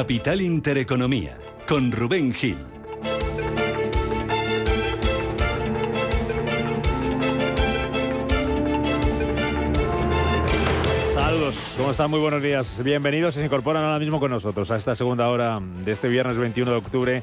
Capital Intereconomía, con Rubén Gil. Saludos, ¿cómo están? Muy buenos días. Bienvenidos, se incorporan ahora mismo con nosotros a esta segunda hora de este viernes 21 de octubre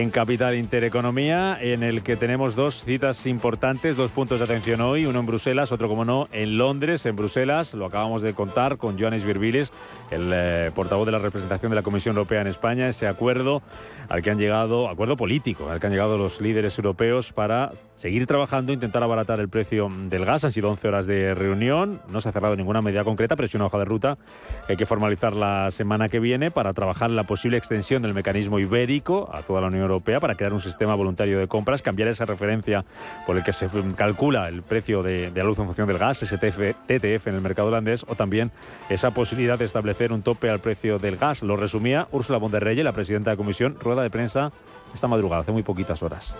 en Capital Intereconomía, en el que tenemos dos citas importantes, dos puntos de atención hoy, uno en Bruselas, otro, como no, en Londres, en Bruselas. Lo acabamos de contar con Joanes Virbiles, el eh, portavoz de la representación de la Comisión Europea en España, ese acuerdo al que han llegado, acuerdo político, al que han llegado los líderes europeos para seguir trabajando, intentar abaratar el precio del gas. Han sido 11 horas de reunión, no se ha cerrado ninguna medida concreta, pero es una hoja de ruta que hay que formalizar la semana que viene para trabajar la posible extensión del mecanismo ibérico a toda la Unión Europea para crear un sistema voluntario de compras, cambiar esa referencia por el que se calcula el precio de, la luz en función del gas, ese TTF en el mercado holandés, o también esa posibilidad de establecer un tope al precio del gas. Lo resumía Ursula von der Leyen, la presidenta de la Comisión, rueda de prensa esta madrugada, hace muy poquitas horas.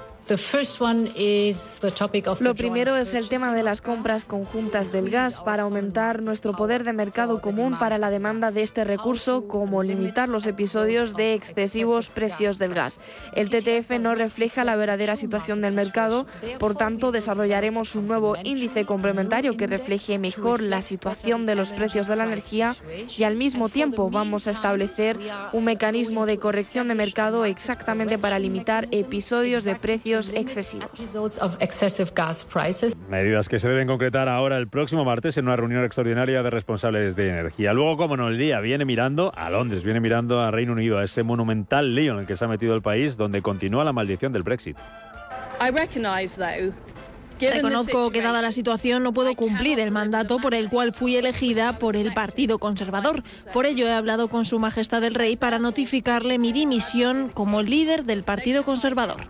Lo primero es el tema de las compras conjuntas del gas para aumentar nuestro poder de mercado común para la demanda de este recurso, como limitar los episodios de excesivos precios del gas. El TTF no refleja la verdadera situación del mercado, por tanto desarrollaremos un nuevo índice complementario que refleje mejor la situación de los precios de la energía y al mismo tiempo vamos a establecer un mecanismo de corrección de mercado exactamente para limitar episodios de precios excesivos. Medidas que se deben concretar ahora el próximo martes en una reunión extraordinaria de responsables de energía. Luego, como no, el día viene mirando a Londres, viene mirando a Reino Unido, a ese monumental lío en el que se ha metido el país, donde continúa la maldición del Brexit. Reconozco que dada la situación no puedo cumplir el mandato por el cual fui elegida por el Partido Conservador. Por ello he hablado con Su Majestad el Rey para notificarle mi dimisión como líder del Partido Conservador.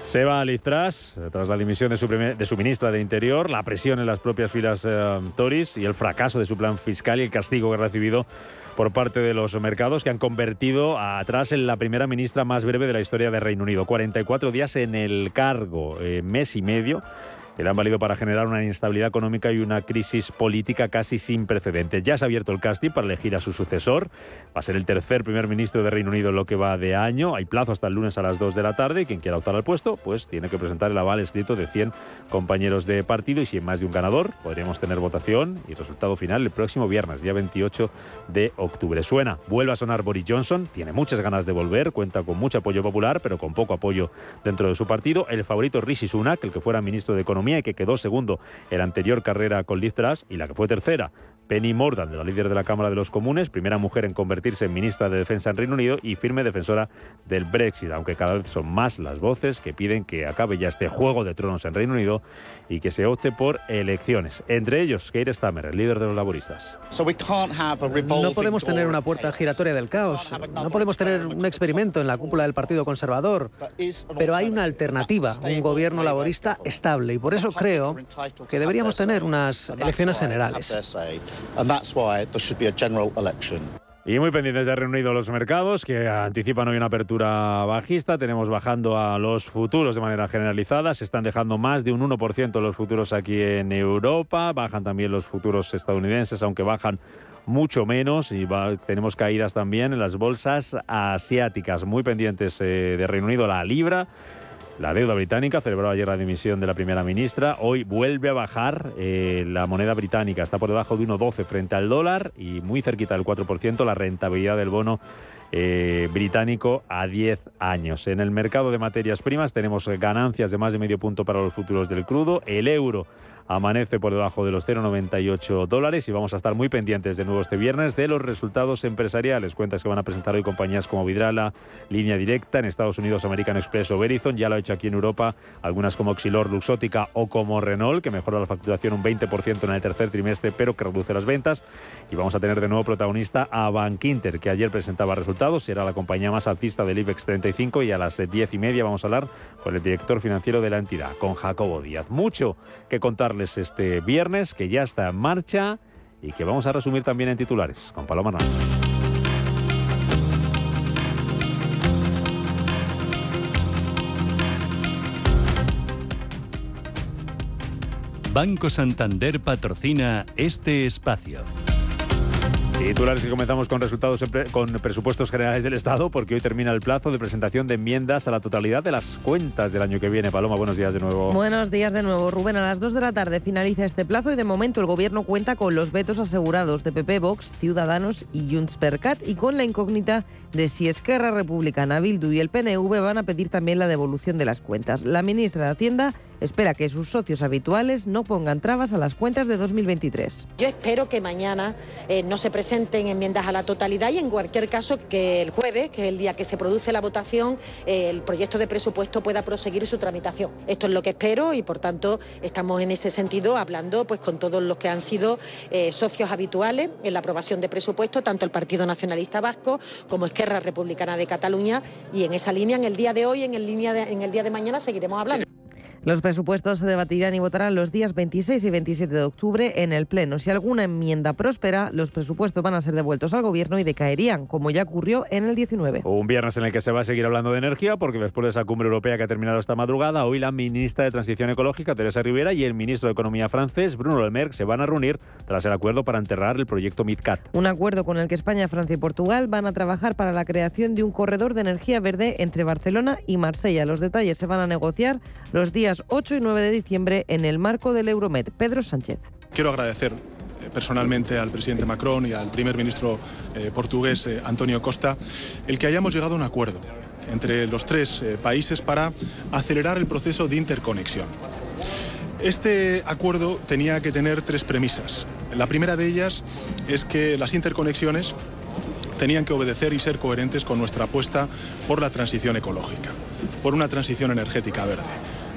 Se va a Liz tras la dimisión de su, de su, ministra de Interior, la presión en las propias filas eh, Tories y el fracaso de su plan fiscal y el castigo que ha recibido por parte de los mercados que han convertido atrás en la primera ministra más breve de la historia de Reino Unido. 44 días en el cargo, eh, mes y medio que le han valido para generar una inestabilidad económica y una crisis política casi sin precedentes. Ya se ha abierto el casting para elegir a su sucesor. Va a ser el tercer primer ministro de Reino Unido en lo que va de año. Hay plazo hasta el lunes a las 2 de la tarde. Quien quiera optar al puesto, pues tiene que presentar el aval escrito de 100 compañeros de partido y si hay más de un ganador, podríamos tener votación y resultado final el próximo viernes, día 28 de octubre. Suena, vuelve a sonar Boris Johnson, tiene muchas ganas de volver, cuenta con mucho apoyo popular, pero con poco apoyo dentro de su partido. El favorito Rishi Sunak, el que fuera ministro de Economía que quedó segundo en la anterior carrera con Liz Truss y la que fue tercera, Penny Mordaunt, la líder de la Cámara de los Comunes, primera mujer en convertirse en ministra de Defensa en Reino Unido y firme defensora del Brexit, aunque cada vez son más las voces que piden que acabe ya este juego de tronos en Reino Unido y que se opte por elecciones. Entre ellos, Keir Starmer, el líder de los laboristas. No podemos tener una puerta giratoria del caos, no podemos tener un experimento en la cúpula del Partido Conservador, pero hay una alternativa, un gobierno laborista estable. Y por eso creo que deberíamos tener unas elecciones generales. Y muy pendientes de reunido los mercados, que anticipan hoy una apertura bajista. Tenemos bajando a los futuros de manera generalizada. Se están dejando más de un 1% los futuros aquí en Europa. Bajan también los futuros estadounidenses, aunque bajan mucho menos. Y tenemos caídas también en las bolsas asiáticas. Muy pendientes eh, de Reino Unido, la libra la deuda británica celebró ayer la dimisión de la primera ministra. Hoy vuelve a bajar eh, la moneda británica. Está por debajo de 1,12 frente al dólar y muy cerquita del 4% la rentabilidad del bono eh, británico a 10 años. En el mercado de materias primas tenemos ganancias de más de medio punto para los futuros del crudo. El euro amanece por debajo de los 0,98 dólares y vamos a estar muy pendientes de nuevo este viernes de los resultados empresariales. Cuentas que van a presentar hoy compañías como Vidrala, Línea Directa, en Estados Unidos American Express o Verizon, ya lo ha hecho aquí en Europa, algunas como Xilor, Luxótica o como Renault, que mejora la facturación un 20% en el tercer trimestre, pero que reduce las ventas. Y vamos a tener de nuevo protagonista a Bankinter, que ayer presentaba resultados, será la compañía más alcista del IBEX 35 y a las 10 y media vamos a hablar con el director financiero de la entidad, con Jacobo Díaz. Mucho que este viernes, que ya está en marcha y que vamos a resumir también en titulares con Paloma Banco Santander patrocina este espacio. Titulares que comenzamos con resultados con presupuestos generales del Estado, porque hoy termina el plazo de presentación de enmiendas a la totalidad de las cuentas del año que viene. Paloma, buenos días de nuevo. Buenos días de nuevo, Rubén. A las 2 de la tarde finaliza este plazo y de momento el Gobierno cuenta con los vetos asegurados de PP, Vox, Ciudadanos y Junts per Cat y con la incógnita de si Esquerra Republicana, Bildu y el PNV van a pedir también la devolución de las cuentas. La ministra de Hacienda espera que sus socios habituales no pongan trabas a las cuentas de 2023. Yo espero que mañana eh, no se presenten enmiendas a la totalidad y en cualquier caso que el jueves, que es el día que se produce la votación, el proyecto de presupuesto pueda proseguir su tramitación. Esto es lo que espero y por tanto estamos en ese sentido hablando pues con todos los que han sido eh, socios habituales en la aprobación de presupuesto, tanto el Partido Nacionalista Vasco como Esquerra Republicana de Cataluña y en esa línea en el día de hoy, en el, línea en el día de mañana seguiremos hablando. Los presupuestos se debatirán y votarán los días 26 y 27 de octubre en el Pleno. Si alguna enmienda prospera, los presupuestos van a ser devueltos al Gobierno y decaerían, como ya ocurrió en el 19. Un viernes en el que se va a seguir hablando de energía, porque después de esa cumbre europea que ha terminado esta madrugada, hoy la ministra de Transición Ecológica, Teresa Rivera, y el ministro de Economía francés, Bruno Le Maire, se van a reunir tras el acuerdo para enterrar el proyecto MidCat. Un acuerdo con el que España, Francia y Portugal van a trabajar para la creación de un corredor de energía verde entre Barcelona y Marsella. Los detalles se van a negociar los días 8 y 9 de diciembre en el marco del Euromed. Pedro Sánchez. Quiero agradecer eh, personalmente al presidente Macron y al primer ministro eh, portugués eh, Antonio Costa el que hayamos llegado a un acuerdo entre los tres países para acelerar el proceso de interconexión. Este acuerdo tenía que tener tres premisas. La primera de ellas es que las interconexiones tenían que obedecer y ser coherentes con nuestra apuesta por la transición ecológica, por una transición energética verde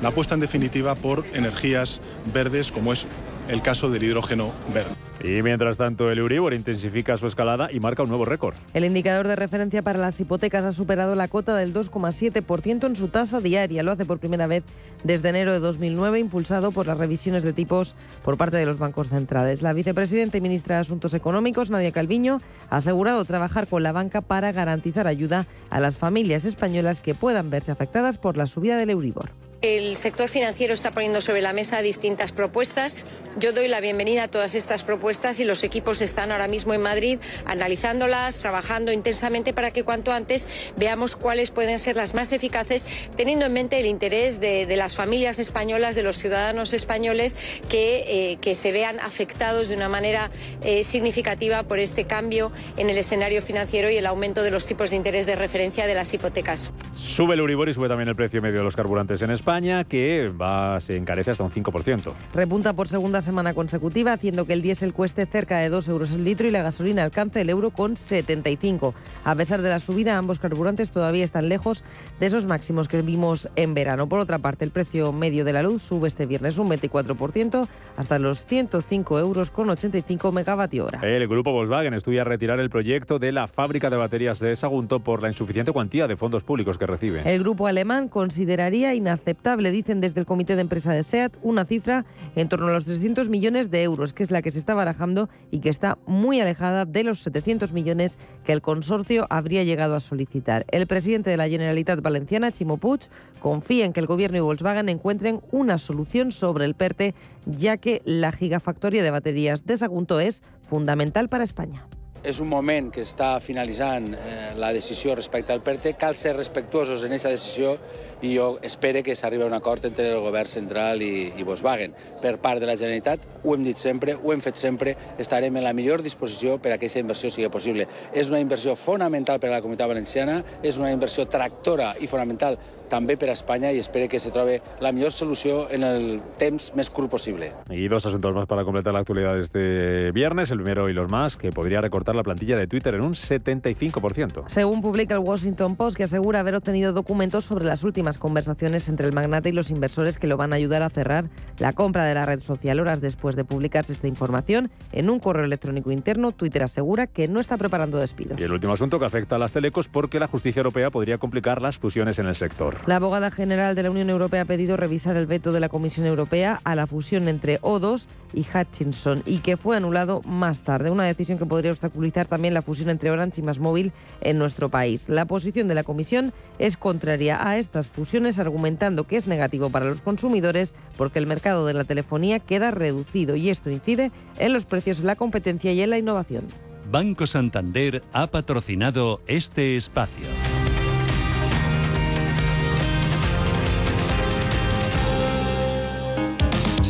la apuesta en definitiva por energías verdes como es el caso del hidrógeno verde. Y mientras tanto, el Euribor intensifica su escalada y marca un nuevo récord. El indicador de referencia para las hipotecas ha superado la cota del 2,7% en su tasa diaria. Lo hace por primera vez desde enero de 2009, impulsado por las revisiones de tipos por parte de los bancos centrales. La vicepresidenta y ministra de Asuntos Económicos, Nadia Calviño, ha asegurado trabajar con la banca para garantizar ayuda a las familias españolas que puedan verse afectadas por la subida del Euribor. El sector financiero está poniendo sobre la mesa distintas propuestas. Yo doy la bienvenida a todas estas propuestas y los equipos están ahora mismo en Madrid analizándolas, trabajando intensamente para que cuanto antes veamos cuáles pueden ser las más eficaces, teniendo en mente el interés de, las familias españolas, de los ciudadanos españoles que, eh, que se vean afectados de una manera eh, significativa por este cambio en el escenario financiero y el aumento de los tipos de interés de referencia de las hipotecas. Sube el Euribor y sube también el precio medio de los carburantes en España que va, se encarece hasta un 5%. Repunta por segunda semana consecutiva, haciendo que el diésel cueste cerca de 2 euros el litro y la gasolina alcance el euro con 75. A pesar de la subida, ambos carburantes todavía están lejos de esos máximos que vimos en verano. Por otra parte, el precio medio de la luz sube este viernes un 24% hasta los 105 euros con 85 megavatio hora. El grupo Volkswagen estudia retirar el proyecto de la fábrica de baterías de Sagunto por la insuficiente cuantía de fondos públicos que recibe. El grupo alemán consideraría inaceptable dicen desde el comité de empresa de SEAT, una cifra en torno a los 300 millones de euros, que es la que se está barajando y que está muy alejada de los 700 millones que el consorcio habría llegado a solicitar. El presidente de la Generalitat Valenciana, Chimo Puig, confía en que el gobierno y Volkswagen encuentren una solución sobre el PERTE, ya que la gigafactoria de baterías de Sagunto es fundamental para España. És un moment que està finalitzant eh, la decisió respecte al PERTE, cal ser respectuosos en aquesta decisió i jo espero que s'arribi a un acord entre el govern central i, i Volkswagen. Per part de la Generalitat, ho hem dit sempre, ho hem fet sempre, estarem en la millor disposició per a que aquesta inversió sigui possible. És una inversió fonamental per a la comunitat valenciana, és una inversió tractora i fonamental també per a Espanya y espero que se trobe la mejor solución en el temps más curt posible. Y dos asuntos más para completar la actualidad de este viernes. El primero y los más, que podría recortar la plantilla de Twitter en un 75%. Según publica el Washington Post, que asegura haber obtenido documentos sobre las últimas conversaciones entre el magnate y los inversores que lo van a ayudar a cerrar la compra de la red social. Horas después de publicarse esta información, en un correo electrónico interno, Twitter asegura que no está preparando despidos. Y el último asunto que afecta a las telecos porque la justicia europea podría complicar las fusiones en el sector. La abogada general de la Unión Europea ha pedido revisar el veto de la Comisión Europea a la fusión entre O2 y Hutchinson y que fue anulado más tarde. Una decisión que podría obstaculizar también la fusión entre Orange y Móvil en nuestro país. La posición de la Comisión es contraria a estas fusiones, argumentando que es negativo para los consumidores porque el mercado de la telefonía queda reducido y esto incide en los precios, en la competencia y en la innovación. Banco Santander ha patrocinado este espacio.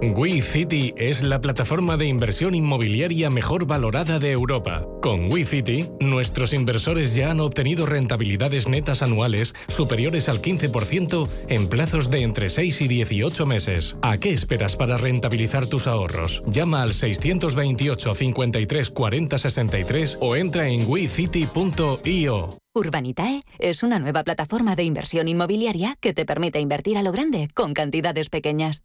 WeCity es la plataforma de inversión inmobiliaria mejor valorada de Europa. Con WeCity, nuestros inversores ya han obtenido rentabilidades netas anuales superiores al 15% en plazos de entre 6 y 18 meses. ¿A qué esperas para rentabilizar tus ahorros? Llama al 628 53 40 63 o entra en wecity.io. Urbanitae es una nueva plataforma de inversión inmobiliaria que te permite invertir a lo grande con cantidades pequeñas.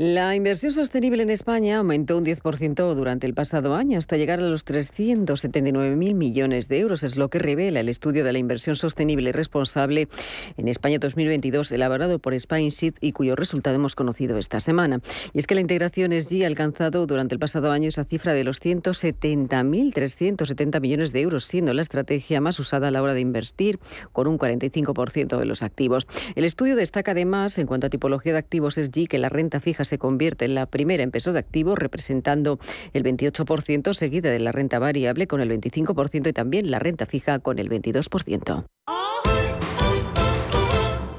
La inversión sostenible en España aumentó un 10% durante el pasado año hasta llegar a los 379.000 millones de euros. Es lo que revela el estudio de la inversión sostenible y responsable en España 2022 elaborado por Spineseed y cuyo resultado hemos conocido esta semana. Y es que la integración SG ha alcanzado durante el pasado año esa cifra de los 170.370 millones de euros, siendo la estrategia más usada a la hora de invertir con un 45% de los activos. El estudio destaca además, en cuanto a tipología de activos SG, que la renta fija se convierte en la primera en peso de activo, representando el 28%, seguida de la renta variable con el 25% y también la renta fija con el 22%.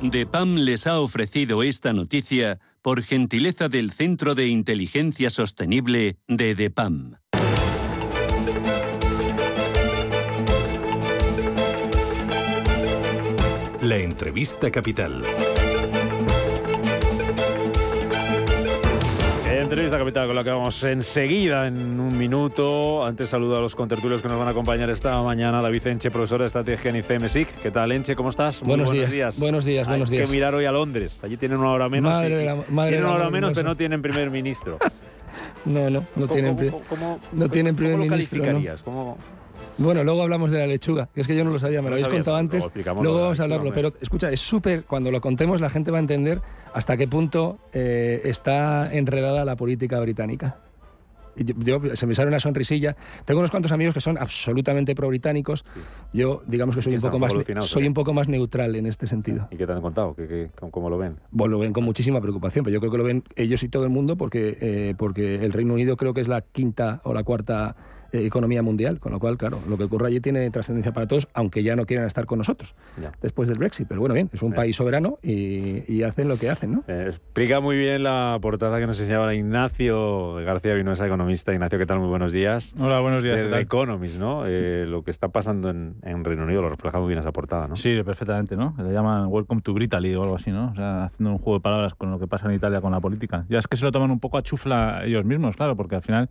DEPAM les ha ofrecido esta noticia por gentileza del Centro de Inteligencia Sostenible de DEPAM. La entrevista capital. Entrevista capital con la que vamos enseguida en un minuto. Antes saludo a los contertulios que nos van a acompañar esta mañana. David Enche, profesor de estrategia en ICMSIC. ¿Qué tal, Enche? ¿Cómo estás? Muy buenos, días. Buenos días, buenos días. Hay que mirar hoy a Londres. Allí tienen una hora menos. Madre la, madre tienen una hora menos, no pero no tienen primer ministro. no, no, no tienen, ¿cómo, no tienen primer ¿cómo ministro. ¿Cómo, bueno, luego hablamos de la lechuga, que es que yo no lo sabía, me lo, No habéis sabías, contado luego antes. Luego lo la vamos a hablarlo, pero escucha, es súper, cuando lo contemos la gente va a entender hasta qué punto eh, está enredada la política británica. Yo, yo- se me sale una sonrisilla. Tengo unos cuantos amigos que son absolutamente pro-británicos. Yo, digamos que soy un poco un poco más, soy un poco más neutral en este sentido. ¿Y qué te han contado? ¿Qué, qué- cómo, cómo lo ven? Bueno, lo ven con muchísima preocupación, pero yo creo que lo ven ellos y todo el mundo porque, eh, porque el Reino Unido creo que es la quinta o la cuarta eh, economía mundial, con lo cual, claro, lo que ocurre allí tiene trascendencia para todos, aunque ya no quieran estar con nosotros después del Brexit. Pero bueno, bien, es un país soberano y, hacen lo que hacen, ¿no? explica muy bien la portada que nos enseñaba Ignacio García Vinoesa, economista. Ignacio, ¿qué tal? Muy buenos días. Hola, buenos días. De Economist, ¿no? lo que está pasando en, Reino Unido lo refleja muy bien esa portada, ¿no? Sí, perfectamente, ¿no? Le llaman Welcome to Britaly o algo así, ¿no? O sea, haciendo un juego de palabras con lo que pasa en Italia con la política. Ya es que se lo toman un poco a chufla ellos mismos, claro, porque al final,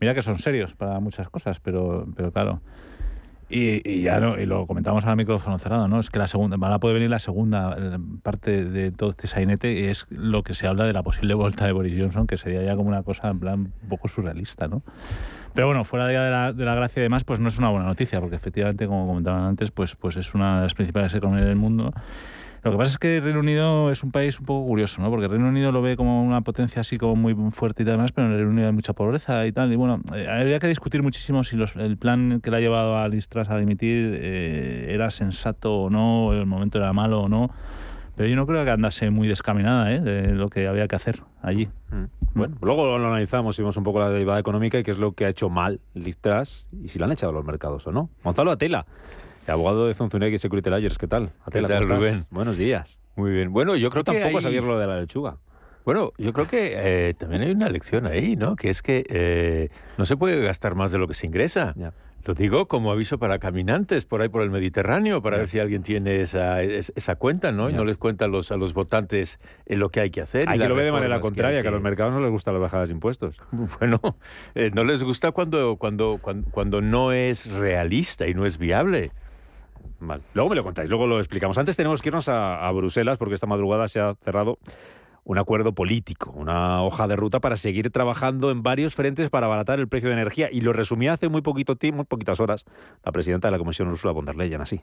mira que son serios para muchas cosas, pero, pero claro. Y, ya no, y lo comentamos ahora micrófono cerrado, ¿no? Es que la segunda, ahora puede venir la segunda eh, parte de todo este sainete y es lo que se habla de la posible vuelta de Boris Johnson, que sería ya como una cosa en plan un poco surrealista, ¿no? Pero bueno, fuera de la, de la gracia y demás, pues no es una buena noticia, porque efectivamente, como comentaban antes, pues, pues es una de las principales economías del mundo lo que pasa es que Reino Unido es un país un poco curioso, ¿no? Porque Reino Unido lo ve como una potencia así como muy fuerte y demás, pero en el Reino Unido hay mucha pobreza y tal. Y bueno, eh, habría que discutir muchísimo si el plan que le ha llevado a Listras a dimitir eh, era sensato o no, el momento era malo o no. Pero yo no creo que andase muy descaminada ¿eh? de lo que había que hacer allí. Mm. Bueno, luego lo analizamos y vemos un poco la derivada económica y qué es lo que ha hecho mal Listras y si lo han echado los mercados o no. Gonzalo Atela abogado de Zunzunegui Security Layers, ¿qué tal? ¿Qué tal, Rubén? Buenos días. Muy bien. Bueno, yo creo que tampoco hay... sabía lo de la lechuga. Bueno, yo creo que eh, también hay una lección ahí, ¿no? Que es que eh, no se puede gastar más de lo que se ingresa. Lo digo como aviso para caminantes por ahí por el Mediterráneo, para ver si alguien tiene esa, esa cuenta, ¿no? Y no les cuenta a los, a los votantes en lo que hay que hacer. Hay que lo ve de manera contraria, que, a los mercados no les gusta las bajadas de impuestos. Bueno, eh, no les gusta cuando, cuando, cuando, cuando no es realista y no es viable. Luego me lo contáis, luego lo explicamos. Antes tenemos que irnos a, Bruselas porque esta madrugada se ha cerrado un acuerdo político, una hoja de ruta para seguir trabajando en varios frentes para abaratar el precio de energía. Y lo resumía hace muy poquito tiempo, muy poquitas horas, la presidenta de la Comisión, Ursula von der Leyen, así.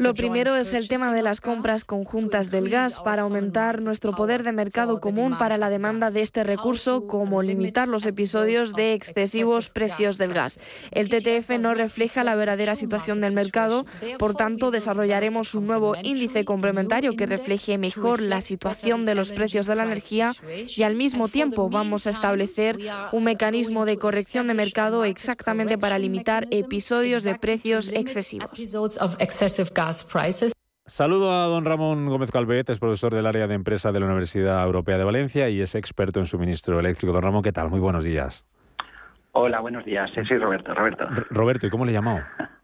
Lo primero es el tema de las compras conjuntas del gas para aumentar nuestro poder de mercado común para la demanda de este recurso, como limitar los episodios de excesivos precios del gas. El TTF no refleja la verdadera situación del mercado, por tanto, desarrollaremos un nuevo índice complementario que refleje mejor mejor la situación de los precios de la energía y al mismo tiempo vamos a establecer un mecanismo de corrección de mercado exactamente para limitar episodios de precios excesivos. Saludo a don Ramón Gómez Calvet, es profesor del área de empresa de la Universidad Europea de Valencia y es experto en suministro eléctrico. Don Ramón, ¿qué tal? Muy buenos días. Hola, buenos días. Sí, soy Roberto. Roberto. Roberto, ¿y cómo le llamado?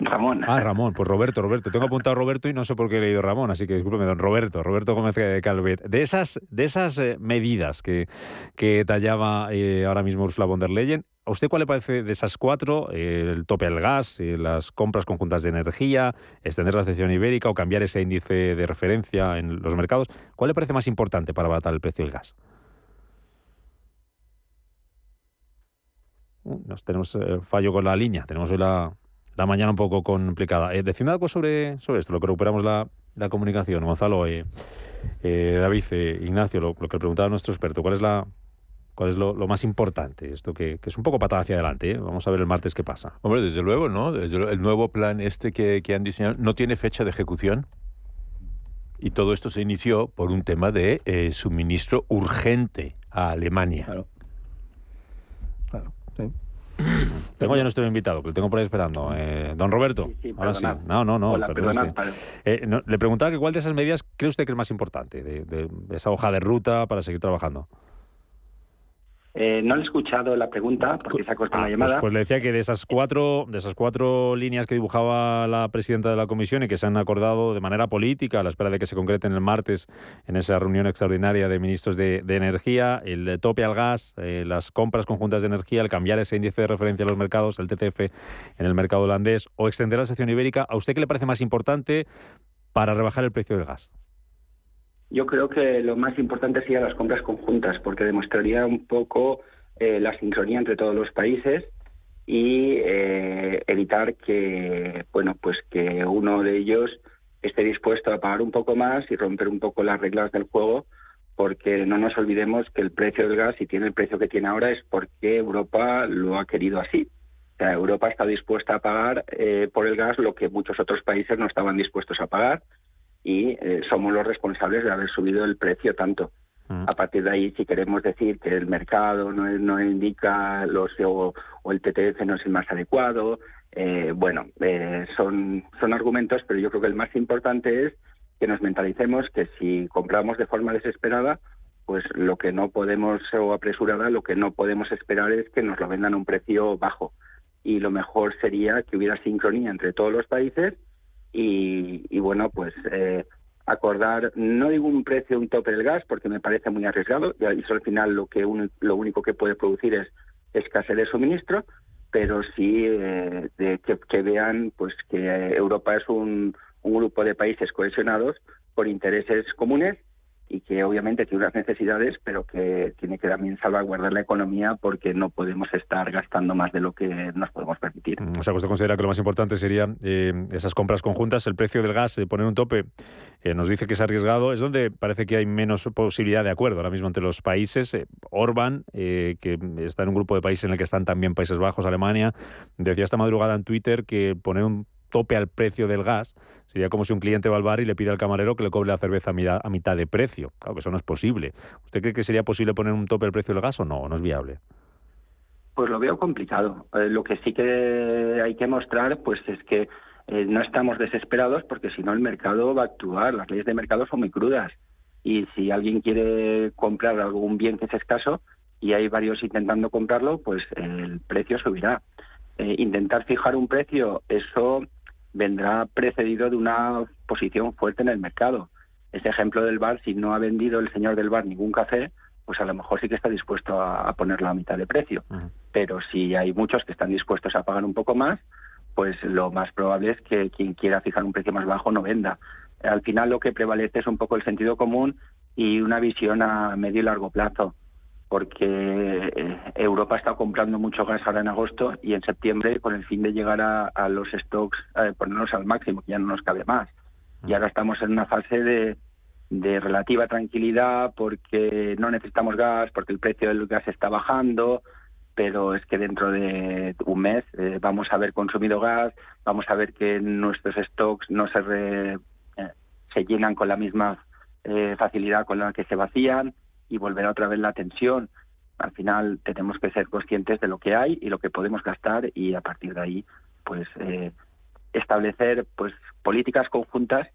Ramón. Ah, Ramón, pues Roberto, Roberto. Tengo apuntado Roberto y no sé por qué he leído Ramón, así que discúlpeme, don Roberto, Roberto Gómez Calvet. De esas, de esas eh, medidas que, que tallaba eh, ahora mismo Ursula von der Leyen, ¿a usted cuál le parece de esas cuatro, eh, el tope al gas, las compras conjuntas de energía, extender la sección ibérica o cambiar ese índice de referencia en los mercados? ¿Cuál le parece más importante para abaratar el precio del gas? Uh, nos tenemos fallo con la línea, tenemos hoy la, la mañana un poco complicada. Eh, decidme algo sobre, sobre esto, lo que recuperamos la, la comunicación. Gonzalo, eh, eh David, eh, Ignacio, lo, que preguntaba nuestro experto, ¿cuál es la cuál es lo, más importante? Esto que, es un poco patada hacia adelante. Vamos a ver el martes qué pasa. Hombre, desde luego, ¿no? el nuevo plan este que, que han diseñado no tiene fecha de ejecución. Y todo esto se inició por un tema de suministro urgente a Alemania. Claro. Claro, sí. Tengo ya nuestro invitado, que lo tengo por ahí esperando. Eh, don Roberto, ahora sí. No, no, no. Eh, no le preguntaba que cuál de esas medidas cree usted que es más importante, de esa hoja de ruta para seguir trabajando. Eh, no le he escuchado la pregunta porque se ha cortado la ah, llamada. Pues, pues, le decía que de esas cuatro, de esas cuatro líneas que dibujaba la presidenta de la comisión y que se han acordado de manera política a la espera de que se concreten el martes en esa reunión extraordinaria de ministros de, energía, el tope al gas, eh, las compras conjuntas de energía, el cambiar ese índice de referencia a los mercados, el TTF en el mercado holandés o extender la sección ibérica, ¿a usted qué le parece más importante para rebajar el precio del gas? Yo creo que lo más importante sería las compras conjuntas, porque demostraría un poco eh, la sincronía entre todos los países y eh, evitar que, bueno, pues que uno de ellos esté dispuesto a pagar un poco más y romper un poco las reglas del juego, porque no nos olvidemos que el precio del gas, si tiene el precio que tiene ahora, es porque Europa lo ha querido así. O sea, Europa está dispuesta a pagar eh, por el gas lo que muchos otros países no estaban dispuestos a pagar y eh, somos los responsables de haber subido el precio tanto. Mm. A partir de ahí, si queremos decir que el mercado no, no indica los o, el TTF no es el más adecuado, eh, bueno, eh, son, son argumentos, pero yo creo que el más importante es que nos mentalicemos que si compramos de forma desesperada, pues lo que no podemos, o apresurada, lo que no podemos esperar es que nos lo vendan a un precio bajo. Y lo mejor sería que hubiera sincronía entre todos los países y, bueno, pues eh, acordar, no digo un precio, un tope del gas, porque me parece muy arriesgado, y eso al final lo, que lo único que puede producir es escasez de suministro, pero sí eh, de que, vean pues que Europa es un, un grupo de países cohesionados por intereses comunes y que obviamente tiene unas necesidades, pero que tiene que también salvaguardar la economía porque no podemos estar gastando más de lo que nos podemos permitir. O sea, usted considera que lo más importante sería eh, esas compras conjuntas, el precio del gas, eh, poner un tope, eh, nos dice que es arriesgado, es donde parece que hay menos posibilidad de acuerdo ahora mismo entre los países. Orban, que está en un grupo de países en el que están también Países Bajos, Alemania, decía esta madrugada en Twitter que poner un tope al precio del gas. Sería como si un cliente va al bar y le pide al camarero que le cobre la cerveza a mitad de precio. Claro que eso no es posible. ¿Usted cree que sería posible poner un tope al precio del gas o no? ¿O no es viable? Pues lo veo complicado. Eh, lo que sí que hay que mostrar pues es que eh, no estamos desesperados porque si no el mercado va a actuar. Las leyes de mercado son muy crudas. Y si alguien quiere comprar algún bien que es escaso y hay varios intentando comprarlo, pues el precio subirá. Eh, intentar fijar un precio, eso vendrá precedido de una posición fuerte en el mercado. Ese ejemplo del bar, si no ha vendido el señor del bar ningún café, pues a lo mejor sí que está dispuesto a, ponerlo a mitad de precio. Pero si hay muchos que están dispuestos a pagar un poco más, pues lo más probable es que quien quiera fijar un precio más bajo no venda. Al final lo que prevalece es un poco el sentido común y una visión a medio y largo plazo porque eh, Europa está comprando mucho gas ahora en agosto y en septiembre con el fin de llegar a, los stocks, a ponernos al máximo, que ya no nos cabe más. Y ahora estamos en una fase de, relativa tranquilidad porque no necesitamos gas, porque el precio del gas está bajando, pero es que dentro de un mes eh, vamos a haber consumido gas, vamos a ver que nuestros stocks no se, eh, se llenan con la misma facilidad con la que se vacían y volver otra vez la tensión. Al final tenemos que ser conscientes de lo que hay y lo que podemos gastar y a partir de ahí pues eh, establecer pues políticas conjuntas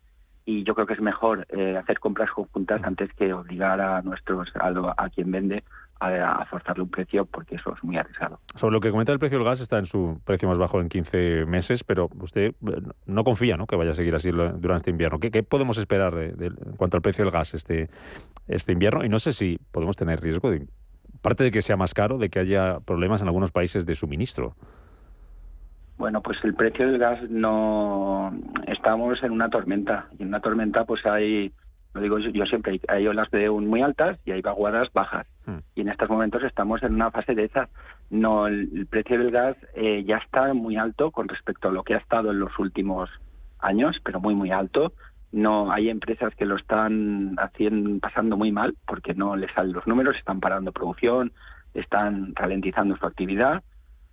y yo creo que es mejor eh, hacer compras conjuntas antes que obligar a nuestros a, a quien vende a, forzarle un precio porque eso es muy arriesgado. Sobre lo que comenta el precio del gas está en su precio más bajo en 15 meses, pero usted eh, no confía ¿no? que vaya a seguir así durante este invierno. ¿Qué, podemos esperar de, en cuanto al precio del gas este, este invierno? Y no sé si podemos tener riesgo, de, parte de que sea más caro, de que haya problemas en algunos países de suministro. Bueno, pues el precio del gas no... Estamos en una tormenta. Y en una tormenta pues hay lo digo yo, siempre, hay olas de un muy altas y hay vaguadas bajas. Hmm. Y en estos momentos estamos en una fase de esas. No, el, precio del gas eh, ya está muy alto con respecto a lo que ha estado en los últimos años, pero muy, muy alto. No hay empresas que lo están haciendo, pasando muy mal porque no les salen los números, están parando producción, están ralentizando su actividad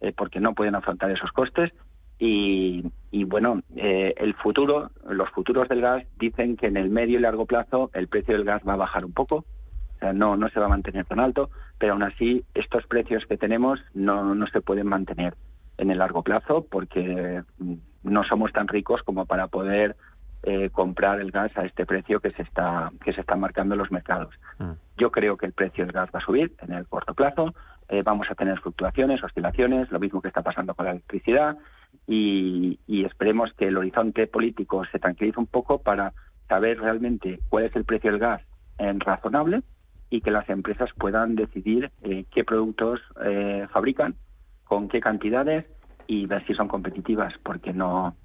eh, porque no pueden afrontar esos costes y, bueno, eh, el futuro, los futuros del gas dicen que en el medio y largo plazo el precio del gas va a bajar un poco, o sea, no, no se va a mantener tan alto, pero aún así estos precios que tenemos no, no se pueden mantener en el largo plazo porque mm, no somos tan ricos como para poder eh, comprar el gas a este precio que se está que se están marcando en los mercados. Mm. Yo creo que el precio del gas va a subir en el corto plazo, eh, vamos a tener fluctuaciones, oscilaciones, lo mismo que está pasando con la electricidad y, esperemos que el horizonte político se tranquilice un poco para saber realmente cuál es el precio del gas en razonable y que las empresas puedan decidir eh, qué productos eh, fabrican, con qué cantidades y ver si son competitivas, porque no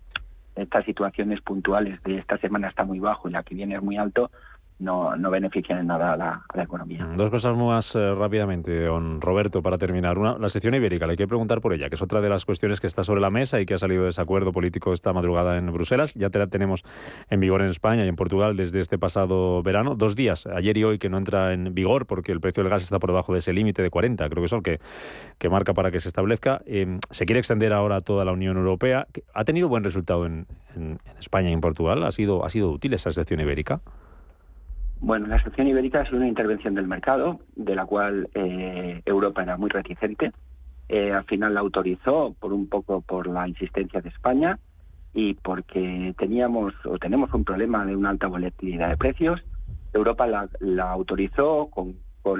estas situaciones puntuales de esta semana está muy bajo y la que viene es muy alto, no, no benefician en nada a la, economía. Dos cosas más eh, rápidamente, don Roberto, para terminar. Una, la sección ibérica, le quiero preguntar por ella, que es otra de las cuestiones que está sobre la mesa y que ha salido de desacuerdo político esta madrugada en Bruselas. Ya te la tenemos en vigor en España y en Portugal desde este pasado verano. Dos días, ayer y hoy, que no entra en vigor porque el precio del gas está por debajo de ese límite de 40, creo que es el que, que marca para que se establezca. Em, se quiere extender ahora a toda la Unión Europea. ¿Ha tenido buen resultado en, en España y en Portugal? ¿Ha sido, ¿Ha sido útil esa sección ibérica? Bueno, la excepción ibérica sido una intervención del mercado, de la cual eh, Europa era muy reticente. Eh, al final la autorizó por un poco por la insistencia de España y porque teníamos o tenemos un problema de una alta volatilidad de precios. Europa la, autorizó con,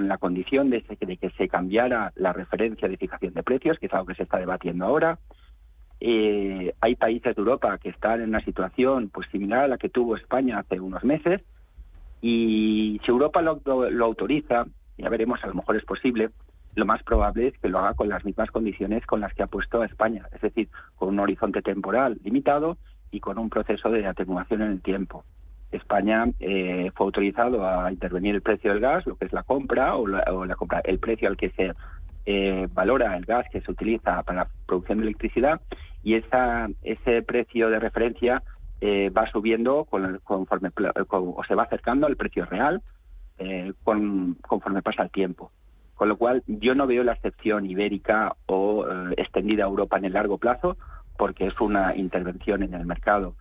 la condición de, de, que se cambiara la referencia de fijación de precios, que es algo que se está debatiendo ahora. Eh, hay países de Europa que están en una situación pues similar a la que tuvo España hace unos meses y si Europa lo, autoriza, ya veremos, a lo mejor es posible, lo más probable es que lo haga con las mismas condiciones con las que ha puesto a España, es decir, con un horizonte temporal limitado y con un proceso de atenuación en el tiempo. España eh, fue autorizado a intervenir el precio del gas, lo que es la compra o la, compra, el precio al que se eh, valora el gas que se utiliza para la producción de electricidad y esa, ese precio de referencia eh, va subiendo conforme o se va acercando al precio real eh, conforme pasa el tiempo. Con lo cual, yo no veo la excepción ibérica o eh, extendida a Europa en el largo plazo, porque es una intervención en el mercado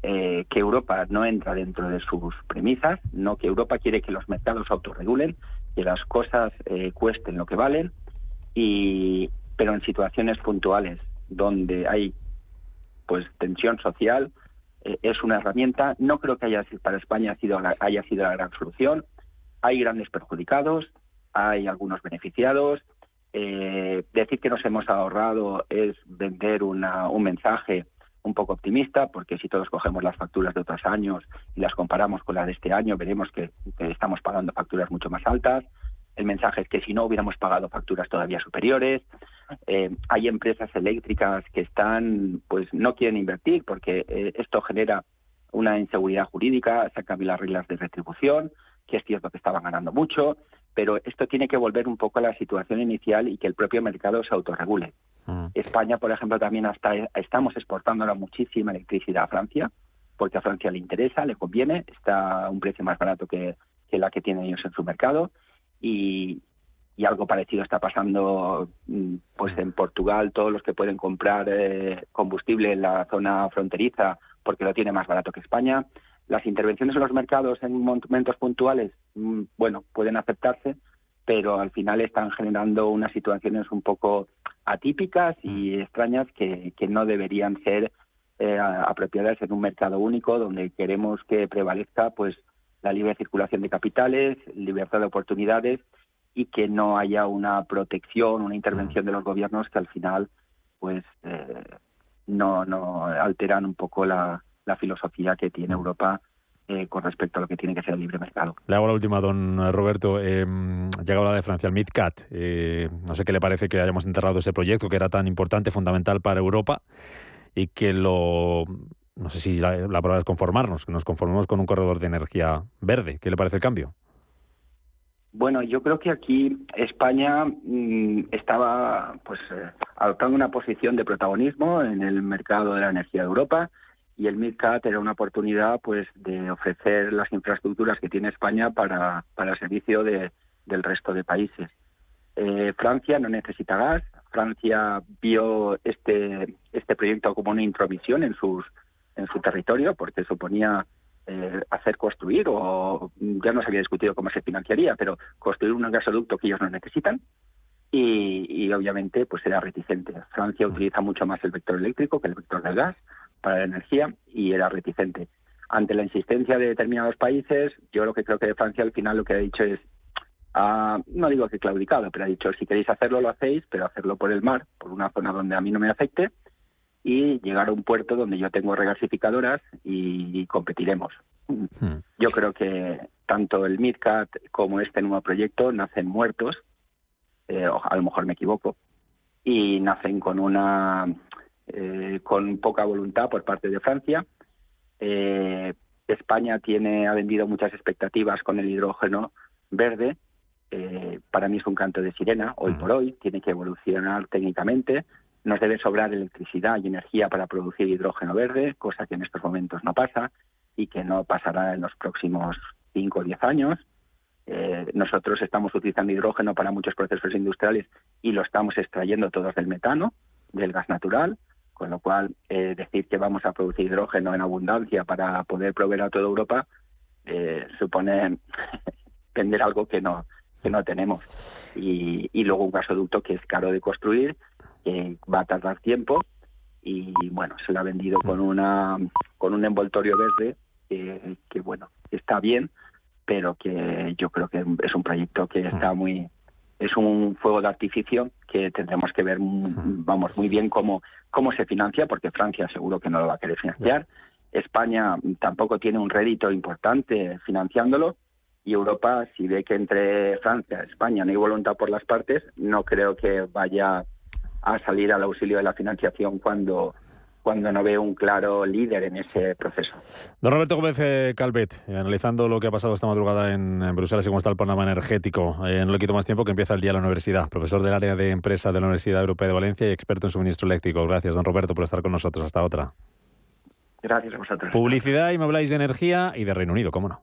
que Europa no entra dentro de sus premisas, no que Europa quiere que los mercados autorregulen, que las cosas cuesten lo que valen, y, pero en situaciones puntuales donde hay pues tensión social, eh, es una herramienta. No creo que haya para España sido haya sido la gran solución. Hay grandes perjudicados, hay algunos beneficiados. Eh, decir que nos hemos ahorrado es vender una, un mensaje un poco optimista, porque si todos cogemos las facturas de otros años y las comparamos con las de este año, veremos que estamos pagando facturas mucho más altas. El mensaje es que si no hubiéramos pagado facturas todavía superiores, eh, hay empresas eléctricas que están, pues no quieren invertir porque eh, esto genera una inseguridad jurídica, se cambiado las reglas de retribución, que es cierto que estaban ganando mucho, pero esto tiene que volver un poco a la situación inicial y que el propio mercado se autorregule. Mm. España, por ejemplo, también hasta estamos exportando muchísima electricidad a Francia, porque a Francia le interesa, le conviene, está a un precio más barato que, que la que tienen ellos en su mercado y, algo parecido está pasando mm, pues en Portugal todos los que pueden comprar eh, combustible en la zona fronteriza porque lo tiene más barato que España las intervenciones en los mercados en momentos puntuales mm, bueno pueden aceptarse pero al final están generando unas situaciones un poco atípicas y mm. extrañas que, que no deberían ser eh, apropiadas en un mercado único donde queremos que prevalezca pues la libre circulación de capitales, libertad de oportunidades y que no haya una protección, una intervención de los gobiernos que al final pues eh, no, no alteran un poco la, filosofía que tiene Europa eh, con respecto a lo que tiene que ser el libre mercado. Le hago la última, don Roberto. Eh, que habla de Francia, el MidCat. Eh, no sé qué le parece que hayamos enterrado ese proyecto que era tan importante, fundamental para Europa y que lo no sé si la, la palabra es conformarnos, que nos conformemos con un corredor de energía verde. ¿Qué le parece el cambio? Bueno, yo creo que aquí España mm, estaba pues eh, adoptando una posición de protagonismo en el mercado de la energía de Europa y el MidCat era una oportunidad pues de ofrecer las infraestructuras que tiene España para, para el servicio de, del resto de países. Eh, Francia no necesita gas. Francia vio este, este proyecto como una intromisión en sus en su territorio porque suponía eh, hacer construir o ya no se había discutido cómo se financiaría, pero construir un gasoducto que ellos no necesitan y, obviamente pues era reticente. Francia utiliza mucho más el vector eléctrico que el vector del gas para la energía y era reticente. Ante la insistencia de determinados países, yo lo que creo que de Francia al final lo que ha dicho es, ah, no digo que claudicado, pero ha dicho si queréis hacerlo lo hacéis, pero hacerlo por el mar, por una zona donde a mí no me afecte y llegar a un puerto donde yo tengo regasificadoras y, competiremos. Hmm. Yo creo que tanto el MidCat como este nuevo proyecto nacen muertos, eh, a lo mejor me equivoco, y nacen con una eh, con poca voluntad por parte de Francia. Eh, España tiene ha vendido muchas expectativas con el hidrógeno verde. para mí es un canto de sirena hoy hmm. por hoy. Tiene que evolucionar técnicamente nos debe sobrar electricidad y energía para producir hidrógeno verde, cosa que en estos momentos no pasa y que no pasará en los próximos 5 o 10 años. Eh, nosotros estamos utilizando hidrógeno para muchos procesos industriales y lo estamos extrayendo todos del metano, del gas natural, con lo cual eh, decir que vamos a producir hidrógeno en abundancia para poder proveer a toda Europa eh, supone vender algo que no que no tenemos y, y luego un gasoducto que es caro de construir que va a tardar tiempo. Y bueno se lo ha vendido con una con un envoltorio verde que, que bueno está bien pero que yo creo que es un proyecto que está muy es un fuego de artificio que tendremos que ver vamos muy bien cómo cómo se financia porque Francia seguro que no lo va a querer financiar. España tampoco tiene un rédito importante financiándolo. Y Europa si ve que entre Francia España no hay voluntad por las partes no creo que vaya a salir al auxilio de la financiación cuando cuando no ve un claro líder en ese proceso. Don Roberto Gómez eh, Calvet, analizando lo que ha pasado esta madrugada en, Bruselas y cómo está el panorama energético. Eh, no le quito más tiempo que empieza el día a la universidad. Profesor del área de empresa de la Universidad Europea de Valencia y experto en suministro eléctrico. Gracias, don Roberto, por estar con nosotros. Hasta otra. Gracias a vosotros. Publicidad y me habláis de energía y de Reino Unido, ¿cómo no?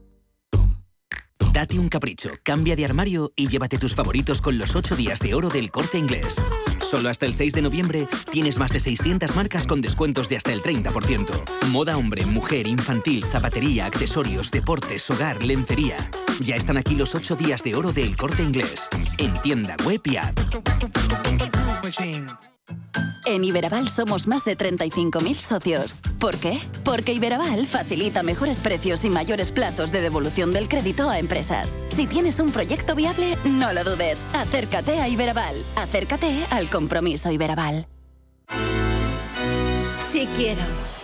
Date un capricho, cambia de armario y llévate tus favoritos con los 8 días de oro del corte inglés. Solo hasta el 6 de noviembre tienes más de 600 marcas con descuentos de hasta el 30%. Moda hombre, mujer, infantil, zapatería, accesorios, deportes, hogar, lencería. Ya están aquí los 8 días de oro del corte inglés. En tienda web y app. En Iberaval somos más de 35.000 socios. ¿Por qué? Porque Iberaval facilita mejores precios y mayores plazos de devolución del crédito a empresas. Si tienes un proyecto viable, no lo dudes. Acércate a Iberaval. Acércate al compromiso Iberaval. Si quiero.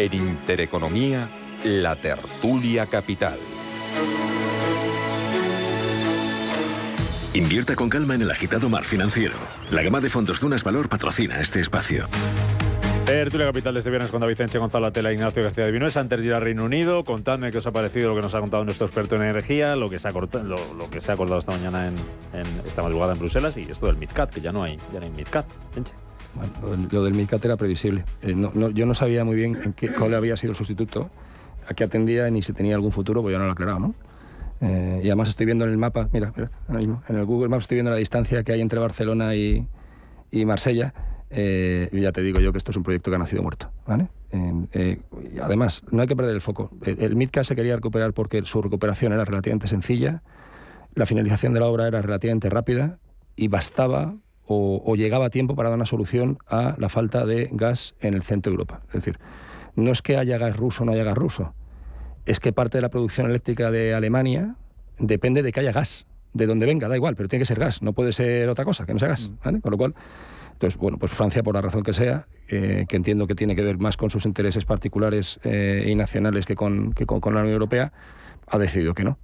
En Intereconomía, la tertulia capital. Invierta con calma en el agitado mar financiero. La gama de fondos Dunas Valor patrocina este espacio. Tertulia Capital este viernes con David Enche, Gonzalo Atela, Ignacio García de Vinuesa. Antes de ir al Reino Unido, contadme qué os ha parecido lo que nos ha contado nuestro experto en energía, lo que se ha, lo, que se ha acordado esta mañana en, esta madrugada en Bruselas y esto del MidCat, que ya no hay, ya no hay MidCat. Bueno, lo, del MidCat era previsible. Eh, yo no sabía muy bien en qué, había sido el sustituto, a qué atendía ni si tenía algún futuro, pues ya no lo aclaraba, ¿no? Eh, y además estoy viendo en el mapa, mira, en el Google Maps estoy viendo la distancia que hay entre Barcelona y, Marsella. Eh, y ya te digo yo que esto es un proyecto que ha nacido muerto. ¿vale? además, no hay que perder el foco. El, el MidCat se quería recuperar porque su recuperación era relativamente sencilla, la finalización de la obra era relativamente rápida y bastaba o, llegaba a tiempo para dar una solución a la falta de gas en el centro de Europa. Es decir, no es que haya gas ruso o no haya gas ruso, es que parte de la producción eléctrica de Alemania depende de que haya gas, de donde venga, da igual, pero tiene que ser gas, no puede ser otra cosa que no sea gas. Mm. ¿vale? Con lo cual, entonces, bueno, pues Francia, por la razón que sea, eh, que entiendo que tiene que ver más con sus intereses particulares eh, y nacionales que con, que con la Unión Europea, ha decidido que no.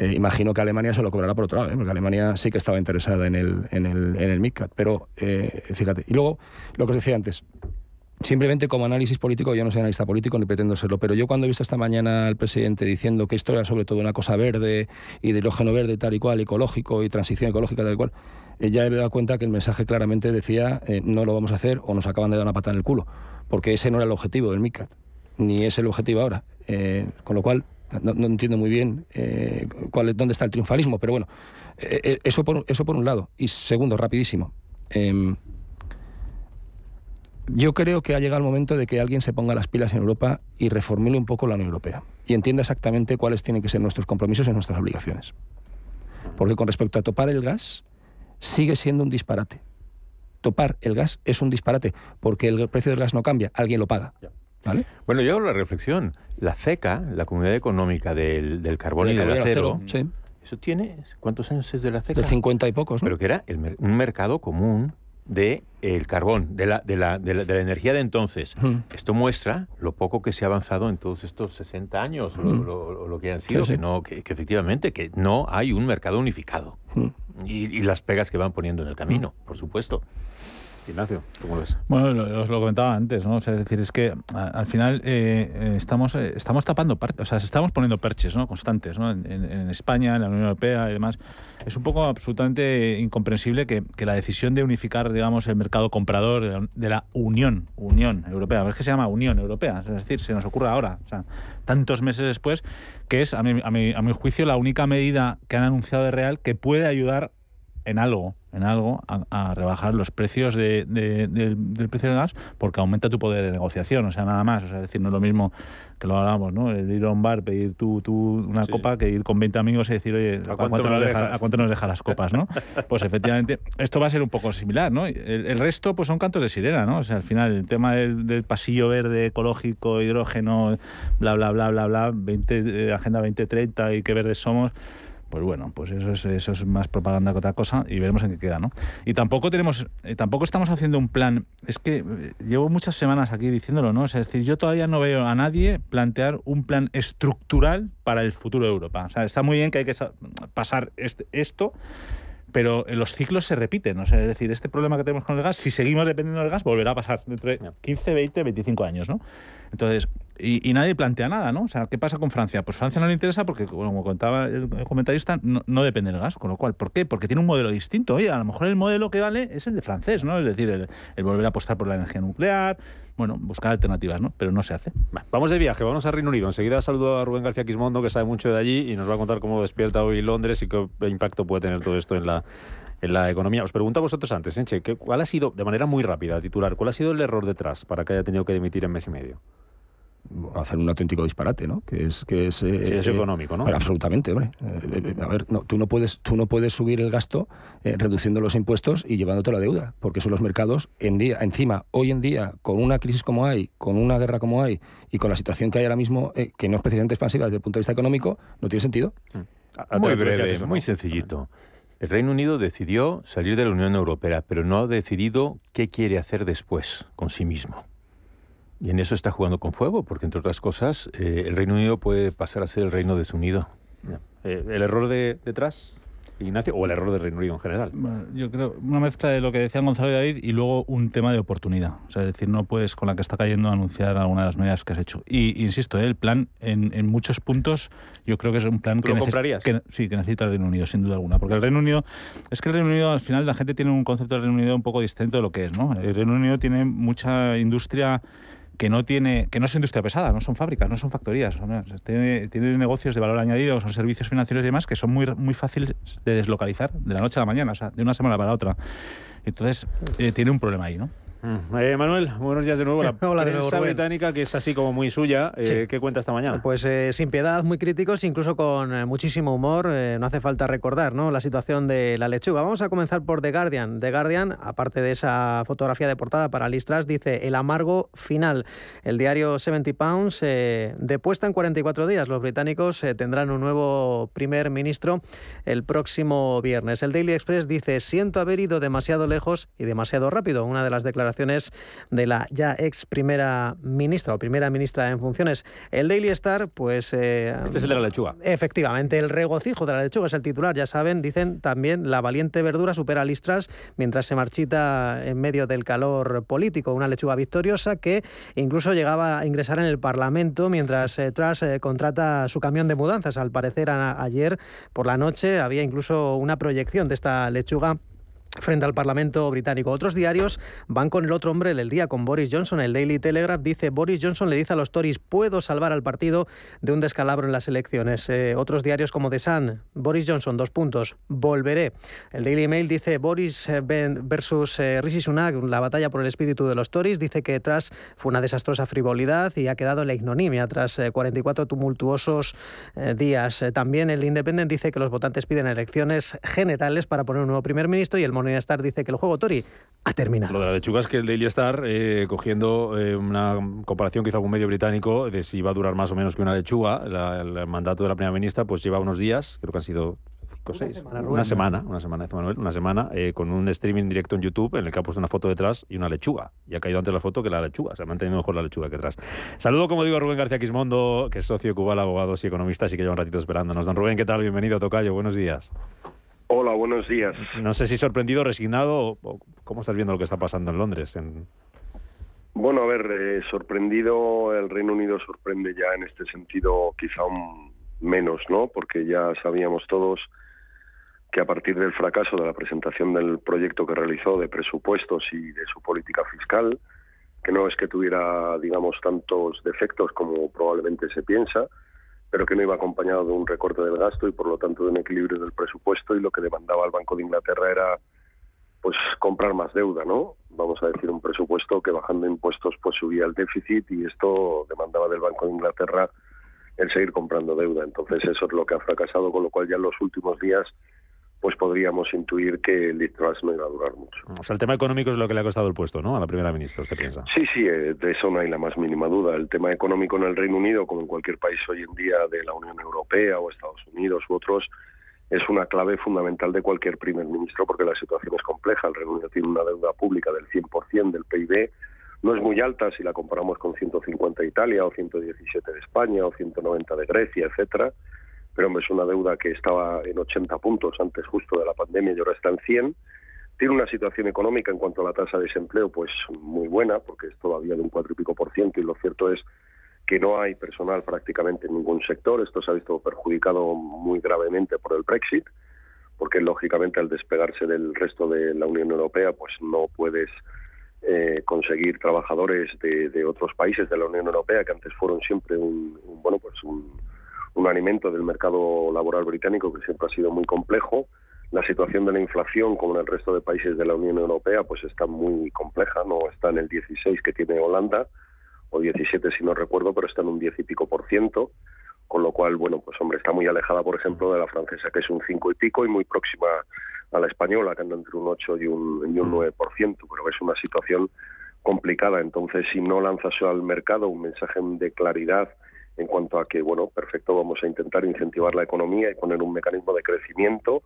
Eh, imagino que Alemania se lo cobrará por otro lado, ¿eh? porque Alemania sí que estaba interesada en el, en el, en el MidCat. Pero eh, fíjate. Y luego, lo que os decía antes, simplemente como análisis político, yo no soy analista político ni pretendo serlo, pero yo cuando he visto esta mañana al presidente diciendo que esto era sobre todo una cosa verde, hidrógeno verde tal y cual, ecológico y transición ecológica tal y cual, ya he dado cuenta que el mensaje claramente decía no lo vamos a hacer o nos acaban de dar una pata en el culo, porque ese no era el objetivo del MICAT, ni es el objetivo ahora. Con lo cual, no, entiendo muy bien cuál, dónde está el triunfalismo, pero bueno, eso, por, eso por un lado. Y segundo, rapidísimo. Em, yo creo que ha llegado el momento de que alguien se ponga las pilas en Europa y reformule un poco la Unión Europea y entienda exactamente cuáles tienen que ser nuestros compromisos y nuestras obligaciones. Porque con respecto a topar el gas, sigue siendo un disparate. Topar el gas es un disparate porque el precio del gas no cambia, alguien lo paga. ¿Vale? Bueno, yo hago la reflexión. La CECA, la Comunidad Económica del, carbón y del acero, ¿eso tiene? ¿Cuántos años es de la CECA? De 50 y pocos, ¿no? Pero que era un mercado común de el carbón, de la, de la, de la, energía de entonces. Esto muestra lo poco que se ha avanzado en todos estos 60 años, lo, lo, que han sido, Que, no, que, efectivamente que no hay un mercado unificado. Y, y, las pegas que van poniendo en el camino, por supuesto. Ignacio, ¿cómo ves? Bueno, os lo, comentaba antes, ¿no? es decir, es que al final eh, eh, estamos, eh, estamos tapando, o sea, estamos poniendo perches, ¿no? Constantes, ¿no? En, España, en la Unión Europea y demás. Es un poco absolutamente incomprensible que, la decisión de unificar, digamos, el mercado comprador de la, Unión, Unión Europea, es que se llama Unión Europea, es decir, se nos ocurre ahora, o sea, tantos meses después, que es, a mi, a mi, a mi juicio, la única medida que han anunciado de real que puede ayudar en algo, en algo a, rebajar los precios de, del, precio del gas porque aumenta tu poder de negociación, o sea, nada más. O sea, es decir, no es lo mismo que lo hagamos, ¿no? El ir a un bar, pedir tú, tú una copa, que ir con 20 amigos y decir, oye, ¿a, cuánto, nos deja, ¿a cuánto, nos deja, las copas, no? Pues efectivamente, esto va a ser un poco similar, ¿no? El, resto, pues son cantos de sirena, ¿no? O sea, al final, el tema del, pasillo verde, ecológico, hidrógeno, bla, bla, bla, bla, bla, 20, eh, Agenda 2030 y qué verdes somos pues bueno, pues eso es, eso es más propaganda que otra cosa y veremos en qué queda, ¿no? Y tampoco tenemos, eh, tampoco estamos haciendo un plan, es que eh, llevo muchas semanas aquí diciéndolo, ¿no? Es decir, yo todavía no veo a nadie plantear un plan estructural para el futuro de Europa. O sea, está muy bien que hay que pasar este, esto, pero los ciclos se repiten. O sea, es decir, este problema que tenemos con el gas, si seguimos dependiendo del gas, volverá a pasar dentro de 15, 20, 25 años, ¿no? Entonces, y, nadie plantea nada, ¿no? O sea, ¿qué pasa con Francia? Pues Francia no le interesa porque, como contaba el comentarista, no, depende del gas. Con lo cual, ¿por qué? Porque tiene un modelo distinto. Oye, a lo mejor el modelo que vale es el de francés, ¿no? Es decir, el, volver a apostar por la energía nuclear, bueno, buscar alternativas, ¿no? Pero no se hace. vamos de viaje, vamos a Reino Unido. Enseguida saludo a Rubén García Quismondo, que sabe mucho de allí y nos va a contar cómo despierta hoy Londres y qué impacto puede tener todo esto en la en la economía. Os pregunto a vosotros antes, Enche, ¿cuál ha sido, de manera muy rápida, titular, cuál ha sido el error detrás para que haya tenido que dimitir en mes y medio? Hacer un auténtico disparate, ¿no? Que es que es, eh, económico, ¿no? absolutamente, hombre. Eh, a ver, no, tú no puedes tú no puedes subir el gasto eh, reduciendo los impuestos y llevándote la deuda, porque son los mercados en día encima hoy en día con una crisis como hay, con una guerra como hay y con la situación que hay ahora mismo que no es precisamente expansiva desde el punto de vista económico, no tiene sentido. Mm. Muy breve, muy sencillito. El Reino Unido decidió salir de la Unión Europea, pero no ha decidido qué quiere hacer después con sí mismo. Y en eso está jugando con fuego, porque entre otras cosas, eh, el Reino Unido puede pasar a ser el reino desunido. Eh, ¿El error de, detrás, Ignacio, o el error del Reino Unido en general? yo creo una mezcla de lo que decían Gonzalo y David y luego un tema de oportunidad. O sea, es decir, no puedes con la que está cayendo anunciar alguna de las medidas que has hecho. Y insisto, eh, el plan en, en, muchos puntos yo creo que es un plan que, que, sí, que necesita el Reino Unido, sin duda alguna. Porque el Reino Unido, es que el Reino Unido al final la gente tiene un concepto del Reino Unido un poco distinto de lo que es. ¿no? El Reino Unido tiene mucha industria que no tiene que no es industria pesada, no son fábricas, no son factorías, tiene, negocios de valor añadido, son servicios financieros y demás que son muy, muy fáciles de deslocalizar de la noche a la mañana, o sea, de una semana para otra. Entonces, eh, tiene un problema ahí, ¿no? Mm. Eh, Manuel, buenos días de nuevo. La Hola de nuevo, británica, que es así como muy suya, eh, ¿qué cuenta esta mañana? Pues eh, sin piedad, muy críticos, incluso con muchísimo humor. no hace falta recordar ¿no? la situación de la lechuga. Vamos a comenzar por The Guardian. The Guardian, aparte de esa fotografía de portada para Listras, dice el amargo final. El diario 70 Pounds, de puesta en 44 días, los británicos tendrán un nuevo primer ministro el próximo viernes. El Daily Express dice, siento haber ido demasiado lejos y demasiado rápido. Una de las declaraciones declaraciones de la ya ex primera ministra o primera ministra en funciones. El Daily Star, pues... Eh, este es el de la lechuga. Efectivamente, el regocijo de la lechuga es el titular, ya saben, dicen también la valiente verdura supera a Listras mientras se marchita en medio del calor político. Una lechuga victoriosa que incluso llegaba a ingresar en el Parlamento mientras eh, Truss eh, contrata su camión de mudanzas. Al parecer ayer por la noche había incluso una proyección de esta lechuga frente al Parlamento británico. Otros diarios van con el otro hombre del día, con Boris Johnson. El Daily Telegraph dice, Boris Johnson le dice a los Tories, puedo salvar al partido de un descalabro en las elecciones. Eh, otros diarios como The Sun, Boris Johnson, dos puntos, volveré. El Daily Mail dice, Boris eh, versus eh, Rishi Sunak, la batalla por el espíritu de los Tories. Dice que tras fue una desastrosa frivolidad y ha quedado en la ignominia tras 44 tumultuosos días. también el Independent dice que los votantes piden elecciones generales para poner un nuevo primer ministro y el Morning Star dice que el juego Tori ha terminado. Lo de la lechuga es que el Daily Star, eh, cogiendo eh, una comparación que hizo algún medio británico de si iba a durar más o menos que una lechuga, el mandato de la primera ministra pues lleva unos días, creo que han sido una semana, una semana, una semana, eh, con un streaming directo en YouTube en el que ha puesto una foto detrás y una lechuga. Y ha caído antes la foto que la lechuga. Se ha mantenido mejor la lechuga que atrás. Saludo, como digo, a Rubén García Quismondo, que es socio Cubal, abogado y economista, así que lleva un ratito esperándonos. Don Rubén, ¿qué tal? Bienvenido, Tocayo. Buenos días. Hola, buenos días. No sé si sorprendido, resignado, o cómo estás viendo lo que está pasando en Londres. Bueno, a ver, eh, sorprendido, el Reino Unido sorprende ya en este sentido quizá un menos, ¿no? Porque ya sabíamos todos que a partir del fracaso de la presentación del proyecto que realizó de presupuestos y de su política fiscal, que no es que tuviera, digamos, tantos defectos como probablemente se piensa, pero que no iba acompañado de un recorte del gasto y por lo tanto de un equilibrio del presupuesto y lo que demandaba el Banco de Inglaterra era pues comprar más deuda, ¿no? Vamos a decir un presupuesto que bajando impuestos pues subía el déficit y esto demandaba del Banco de Inglaterra el seguir comprando deuda. Entonces eso es lo que ha fracasado, con lo cual ya en los últimos días pues podríamos intuir que el Truss no iba a durar mucho. O sea, el tema económico es lo que le ha costado el puesto, ¿no? A la primera ministra, ¿usted piensa? Sí, sí, eh, de eso no hay la más mínima duda. El tema económico en el Reino Unido, como en cualquier país hoy en día de la Unión Europea o Estados Unidos u otros, es una clave fundamental de cualquier primer ministro porque la situación es compleja. El Reino Unido tiene una deuda pública del 100% del PIB. No es muy alta si la comparamos con 150 de Italia o 117 de España o 190 de Grecia, etcétera pero hombre, es una deuda que estaba en 80 puntos antes justo de la pandemia y ahora está en 100. Tiene una situación económica en cuanto a la tasa de desempleo pues muy buena, porque es todavía de un cuatro y pico por ciento y lo cierto es que no hay personal prácticamente en ningún sector. Esto se ha visto perjudicado muy gravemente por el Brexit, porque lógicamente al despegarse del resto de la Unión Europea pues no puedes eh, conseguir trabajadores de, otros países de la Unión Europea que antes fueron siempre un bueno pues un, un alimento del mercado laboral británico que siempre ha sido muy complejo. La situación de la inflación, como en el resto de países de la Unión Europea, pues está muy compleja, no está en el 16 que tiene Holanda, o 17 si no recuerdo, pero está en un 10 y pico por ciento, con lo cual, bueno, pues hombre, está muy alejada, por ejemplo, de la francesa, que es un 5 y pico, y muy próxima a la española, que anda entre un 8 y un, y un 9%, pero es una situación complicada. Entonces, si no lanzas al mercado un mensaje de claridad en cuanto a que, bueno, perfecto, vamos a intentar incentivar la economía y poner un mecanismo de crecimiento,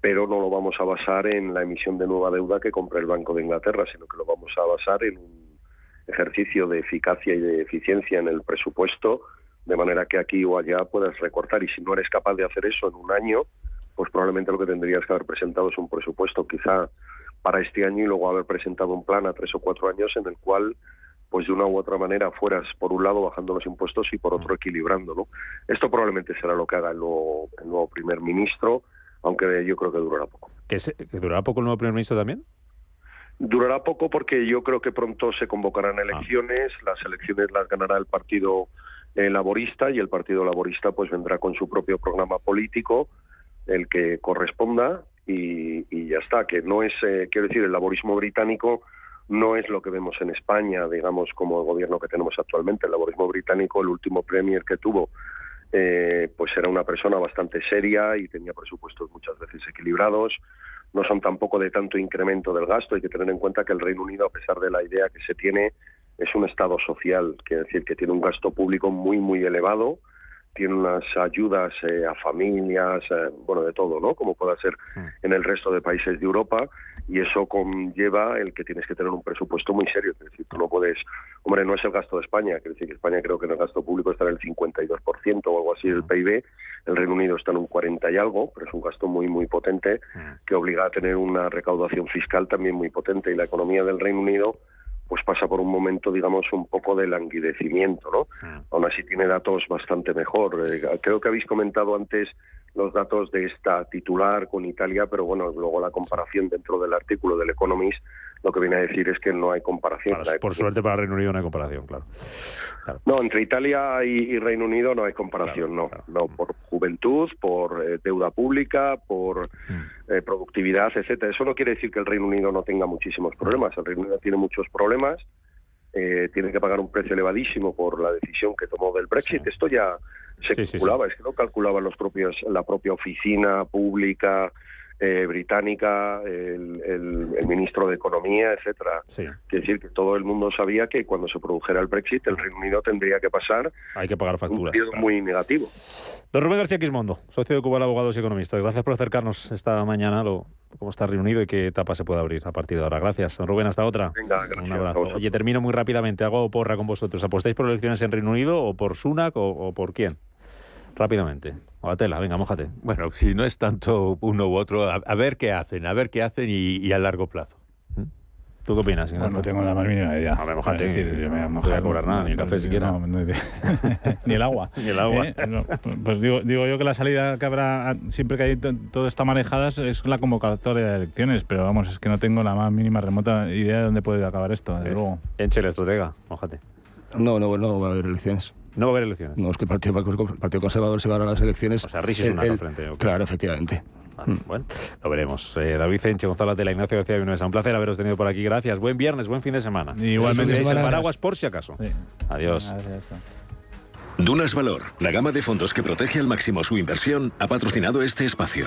pero no lo vamos a basar en la emisión de nueva deuda que compra el Banco de Inglaterra, sino que lo vamos a basar en un ejercicio de eficacia y de eficiencia en el presupuesto, de manera que aquí o allá puedas recortar. Y si no eres capaz de hacer eso en un año, pues probablemente lo que tendrías que haber presentado es un presupuesto quizá para este año y luego haber presentado un plan a tres o cuatro años en el cual pues de una u otra manera fueras por un lado bajando los impuestos y por otro equilibrando. Esto probablemente será lo que haga el nuevo, primer ministro, aunque yo creo que durará poco. ¿Que, durará poco el nuevo primer ministro también? Durará poco porque yo creo que pronto se convocarán ah. elecciones, las elecciones las ganará el Partido eh, Laborista y el Partido Laborista pues vendrá con su propio programa político, el que corresponda y, ya está, que no es, eh, quiero decir, el laborismo británico no es lo que vemos en España, digamos, como el gobierno que tenemos actualmente. El laborismo británico, el último premier que tuvo, eh, pues era una persona bastante seria y tenía presupuestos muchas veces equilibrados. No son tampoco de tanto incremento del gasto. Hay que tener en cuenta que el Reino Unido, a pesar de la idea que se tiene, es un Estado social, quiere decir que tiene un gasto público muy, muy elevado tiene unas ayudas eh, a familias, eh, bueno, de todo, ¿no? Como pueda ser en el resto de países de Europa y eso conlleva el que tienes que tener un presupuesto muy serio. Es decir, tú no puedes, hombre, no es el gasto de España, quiere decir que España creo que en el gasto público está en el 52% o algo así del PIB, el Reino Unido está en un 40 y algo, pero es un gasto muy, muy potente que obliga a tener una recaudación fiscal también muy potente y la economía del Reino Unido pues pasa por un momento, digamos, un poco de languidecimiento, ¿no? Aún así tiene datos bastante mejor. Eh, creo que habéis comentado antes los datos de esta titular con Italia, pero bueno, luego la comparación dentro del artículo del Economist lo que viene a decir es que no hay comparación. por suerte para Reino Unido no hay comparación, claro. No, entre Italia y, Reino Unido no hay comparación, no. No, por juventud, por eh, deuda pública, por mm. eh, productividad, etcétera. Eso no quiere decir que el Reino Unido no tenga muchísimos problemas. El Reino Unido tiene muchos problemas. Eh, tiene que pagar un precio elevadísimo por la decisión que tomó del Brexit. Esto ya se calculaba, es que lo calculaban los propios, la propia oficina pública eh, británica, el, ministro de Economía, etcétera. Sí. Quiere decir que todo el mundo sabía que cuando se produjera el Brexit, el Reino Unido tendría que pasar Hay que pagar facturas, un periodo muy negativo. Don Rubén García Quismondo, socio de Cuba Abogados y Economistas. Gracias por acercarnos esta mañana lo, cómo está el Reino Unido y qué etapa se puede abrir a partir de ahora. Gracias, don Rubén. Hasta otra. Venga, gracias. Un abrazo. Oye, termino muy rápidamente. Hago porra con vosotros. ¿Apostáis por elecciones en Reino Unido o por Sunak o por quién? rápidamente. O la tela, venga, mójate. Bueno, si no es tanto uno u otro, a, ver qué hacen, a ver qué hacen y, a largo plazo. ¿Mm? ¿Tú qué opinas? No, no tengo la más mínima idea. A ver, mojate. decir, yo me no voy a cobrar nada, ni el café siquiera. ni el agua. ni el agua. ¿Eh? pues digo, digo yo que la salida que habrá, siempre que hay todo está manejada, es la convocatoria de elecciones, pero vamos, es que no tengo la más mínima remota idea de dónde puede acabar esto, desde eh, luego. Enche el estratega, mójate. No, no, no va a haber elecciones. No va a haber elecciones. No, es que el Partido, el partido Conservador se va a las elecciones. O sea, Rishi es un frente. Claro, efectivamente. Mm. Bueno, lo veremos. Eh, David Enche, Gonzalo la Ignacio García es Un placer haberos tenido por aquí. Gracias. Buen viernes, buen fin de semana. Igualmente. el paraguas por si acaso. Adiós. Dunas Valor, la gama de fondos que protege al máximo su inversión, ha patrocinado este espacio.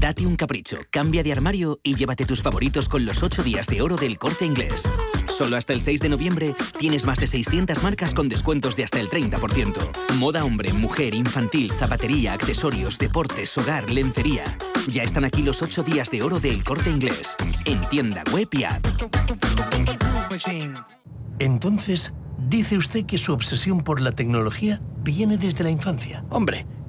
Date un capricho, cambia de armario y llévate tus favoritos con los 8 días de oro del corte inglés. Solo hasta el 6 de noviembre tienes más de 600 marcas con descuentos de hasta el 30%. Moda hombre, mujer, infantil, zapatería, accesorios, deportes, hogar, lencería. Ya están aquí los 8 días de oro del corte inglés. En tienda web y app. Entonces, dice usted que su obsesión por la tecnología viene desde la infancia. Hombre.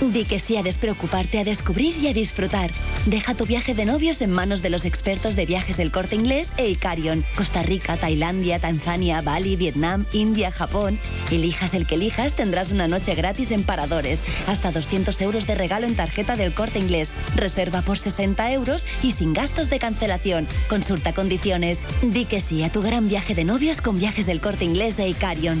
Di que sí a despreocuparte, a descubrir y a disfrutar. Deja tu viaje de novios en manos de los expertos de viajes del corte inglés e Icarion. Costa Rica, Tailandia, Tanzania, Bali, Vietnam, India, Japón. Elijas el que elijas, tendrás una noche gratis en paradores. Hasta 200 euros de regalo en tarjeta del corte inglés. Reserva por 60 euros y sin gastos de cancelación. Consulta condiciones. Di que sí a tu gran viaje de novios con viajes del corte inglés e Icarion.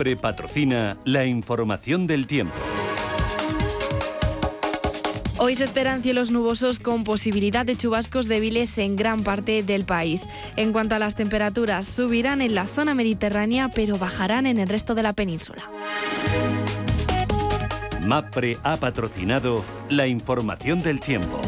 Mafre patrocina la información del tiempo. Hoy se esperan cielos nubosos con posibilidad de chubascos débiles en gran parte del país. En cuanto a las temperaturas, subirán en la zona mediterránea, pero bajarán en el resto de la península. MAPRE ha patrocinado la información del tiempo.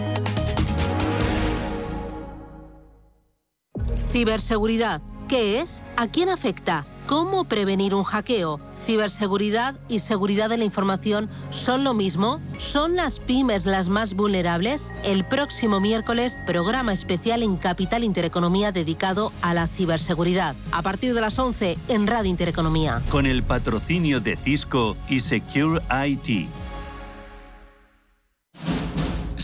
Ciberseguridad. ¿Qué es? ¿A quién afecta? ¿Cómo prevenir un hackeo? ¿Ciberseguridad y seguridad de la información son lo mismo? ¿Son las pymes las más vulnerables? El próximo miércoles, programa especial en Capital Intereconomía dedicado a la ciberseguridad. A partir de las 11 en Radio Intereconomía. Con el patrocinio de Cisco y Secure IT.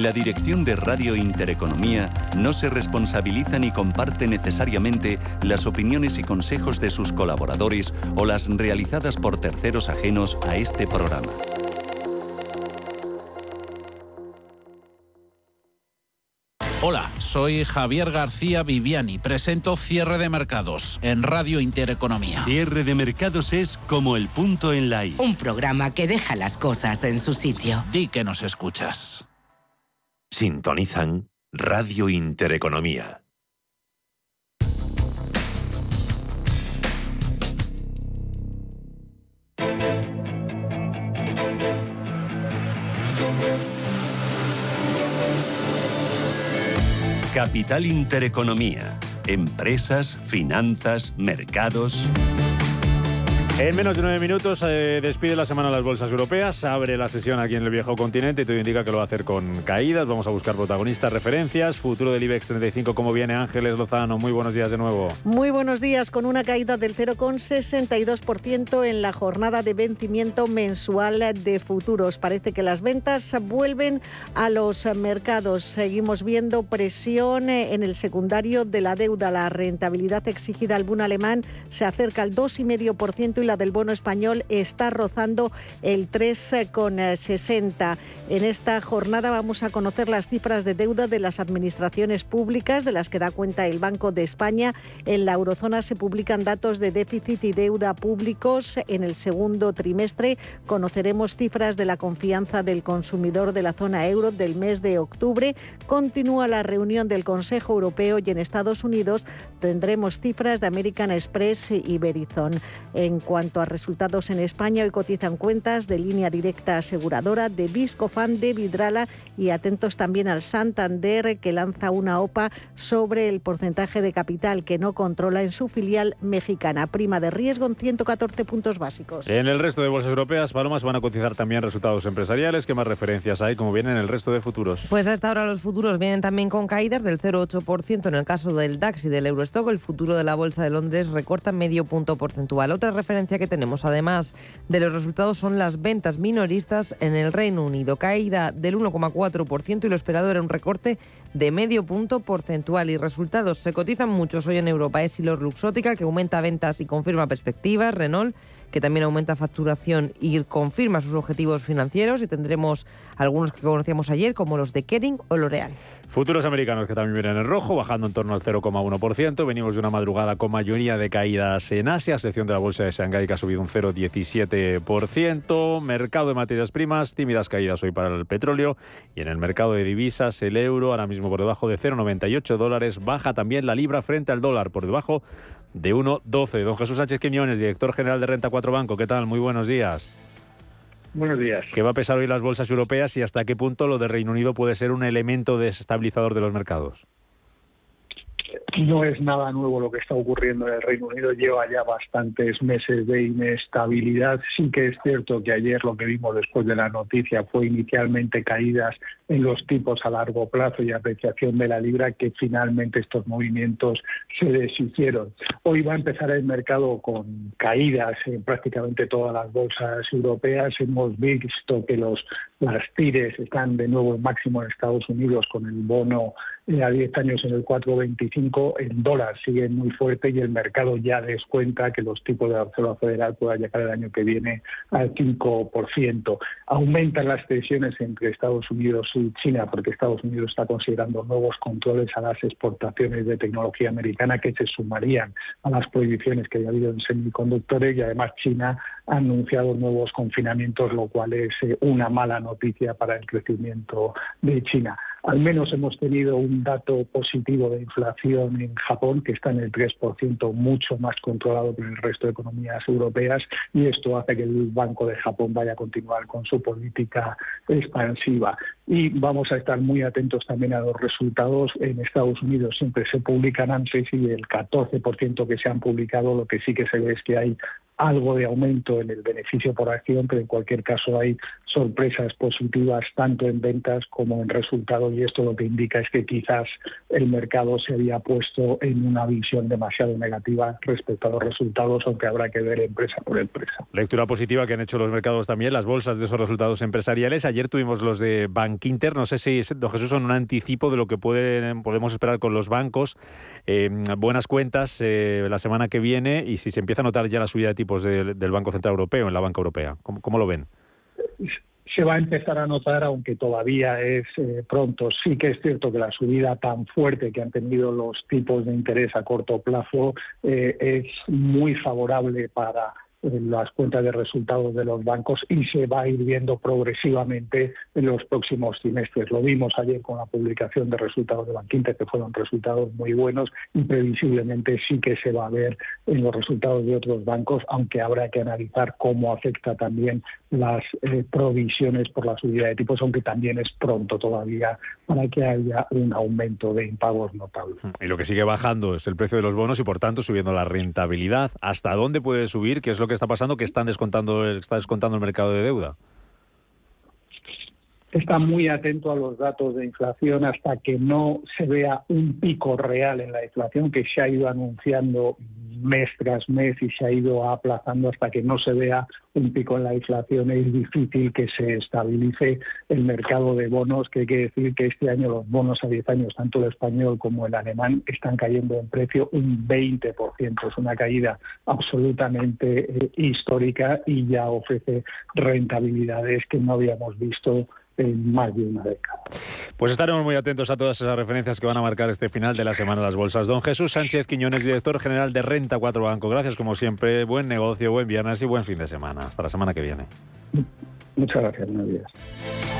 La dirección de Radio Intereconomía no se responsabiliza ni comparte necesariamente las opiniones y consejos de sus colaboradores o las realizadas por terceros ajenos a este programa. Hola, soy Javier García Viviani. Presento Cierre de Mercados en Radio Intereconomía. Cierre de mercados es como el punto en la I. Un programa que deja las cosas en su sitio. Di que nos escuchas. Sintonizan Radio Intereconomía. Capital Intereconomía. Empresas, finanzas, mercados. En menos de nueve minutos eh, despide la semana las bolsas europeas, abre la sesión aquí en el viejo continente y todo indica que lo va a hacer con caídas. Vamos a buscar protagonistas, referencias, futuro del IBEX 35, ¿cómo viene Ángeles Lozano? Muy buenos días de nuevo. Muy buenos días, con una caída del 0,62% en la jornada de vencimiento mensual de futuros. Parece que las ventas vuelven a los mercados. Seguimos viendo presión en el secundario de la deuda. La rentabilidad exigida al bono alemán se acerca al 2,5% y la del bono español está rozando el 3,60. En esta jornada vamos a conocer las cifras de deuda de las administraciones públicas, de las que da cuenta el Banco de España. En la eurozona se publican datos de déficit y deuda públicos. En el segundo trimestre conoceremos cifras de la confianza del consumidor de la zona euro del mes de octubre. Continúa la reunión del Consejo Europeo y en Estados Unidos tendremos cifras de American Express y Verizon. En cuanto a resultados en España, hoy cotizan cuentas de línea directa aseguradora, de Viscofan, de Vidrala y atentos también al Santander, que lanza una OPA sobre el porcentaje de capital que no controla en su filial mexicana. Prima de riesgo en 114 puntos básicos. En el resto de bolsas europeas, Palomas van a cotizar también resultados empresariales. ¿Qué más referencias hay? como vienen el resto de futuros? Pues hasta ahora los futuros vienen también con caídas del 0,8% en el caso del DAX y del Eurostock. El futuro de la Bolsa de Londres recorta medio punto porcentual. Otra referencia que tenemos, además de los resultados, son las ventas minoristas en el Reino Unido. Caída del 1,4% y lo esperado era un recorte de medio punto porcentual. Y resultados se cotizan muchos hoy en Europa. Es Luxótica, que aumenta ventas y confirma perspectivas. Renault que también aumenta facturación y confirma sus objetivos financieros y tendremos algunos que conocíamos ayer como los de Kering o L'Oreal. Futuros americanos que también vienen en rojo, bajando en torno al 0,1%. Venimos de una madrugada con mayoría de caídas en Asia, excepción de la bolsa de Shanghái que ha subido un 0,17%. Mercado de materias primas, tímidas caídas hoy para el petróleo. Y en el mercado de divisas, el euro ahora mismo por debajo de 0,98 dólares. Baja también la libra frente al dólar por debajo de 1,12. Don Jesús Sánchez Quiñones, director general de Renta 4 Banco. ¿Qué tal? Muy buenos días. Buenos días. ¿Qué va a pesar hoy las bolsas europeas y hasta qué punto lo de Reino Unido puede ser un elemento desestabilizador de los mercados? No es nada nuevo lo que está ocurriendo en el Reino Unido, lleva ya bastantes meses de inestabilidad. Sí que es cierto que ayer lo que vimos después de la noticia fue inicialmente caídas en los tipos a largo plazo y apreciación de la libra, que finalmente estos movimientos se deshicieron. Hoy va a empezar el mercado con caídas en prácticamente todas las bolsas europeas. Hemos visto que los las tires están de nuevo en máximo en Estados Unidos con el bono eh, a 10 años en el 4,25, el dólar sigue muy fuerte y el mercado ya descuenta que los tipos de la Reserva Federal puedan llegar el año que viene al 5%. Aumentan las tensiones entre Estados Unidos y China porque Estados Unidos está considerando nuevos controles a las exportaciones de tecnología americana que se sumarían a las prohibiciones que ha habido en semiconductores y además China ha anunciado nuevos confinamientos, lo cual es eh, una mala noticia para el crecimiento de China. Al menos hemos tenido un dato positivo de inflación en Japón, que está en el 3%, mucho más controlado que en el resto de economías europeas, y esto hace que el Banco de Japón vaya a continuar con su política expansiva. Y vamos a estar muy atentos también a los resultados. En Estados Unidos siempre se publican antes y el 14% que se han publicado, lo que sí que se ve es que hay algo de aumento en el beneficio por acción, pero en cualquier caso hay sorpresas positivas tanto en ventas como en resultados y esto lo que indica es que quizás el mercado se había puesto en una visión demasiado negativa respecto a los resultados, aunque habrá que ver empresa por empresa. Lectura positiva que han hecho los mercados también, las bolsas de esos resultados empresariales. Ayer tuvimos los de Bank Inter, no sé si, don Jesús, son un anticipo de lo que pueden, podemos esperar con los bancos. Eh, buenas cuentas eh, la semana que viene y si se empieza a notar ya la subida de tipo del Banco Central Europeo en la banca europea? ¿Cómo, lo ven? se va a empezar a notar, aunque todavía es eh, pronto. Sí que es cierto que la subida tan fuerte que han tenido los tipos de interés a corto plazo eh, es muy favorable para las cuentas de resultados de los bancos y se va a ir viendo progresivamente en los próximos trimestres. Lo vimos ayer con la publicación de resultados de Banquinter, que fueron resultados muy buenos y previsiblemente sí que se va a ver en los resultados de otros bancos, aunque habrá que analizar cómo afecta también las eh, provisiones por la subida de tipos, aunque también es pronto todavía para que haya un aumento de impagos notable. Y lo que sigue bajando es el precio de los bonos y por tanto subiendo la rentabilidad. ¿Hasta dónde puede subir? ¿Qué es lo que está pasando? que están descontando, está descontando el mercado de deuda? Está muy atento a los datos de inflación hasta que no se vea un pico real en la inflación que se ha ido anunciando mes tras mes y se ha ido aplazando hasta que no se vea un pico en la inflación. Es difícil que se estabilice el mercado de bonos, que hay que decir que este año los bonos a 10 años, tanto el español como el alemán, están cayendo en precio un 20%. Es una caída absolutamente eh, histórica y ya ofrece rentabilidades que no habíamos visto en más de una década. Pues estaremos muy atentos a todas esas referencias que van a marcar este final de la semana de las bolsas. Don Jesús Sánchez Quiñones, director general de Renta 4 Banco. Gracias como siempre, buen negocio, buen viernes y buen fin de semana. Hasta la semana que viene. Muchas gracias, buenos días.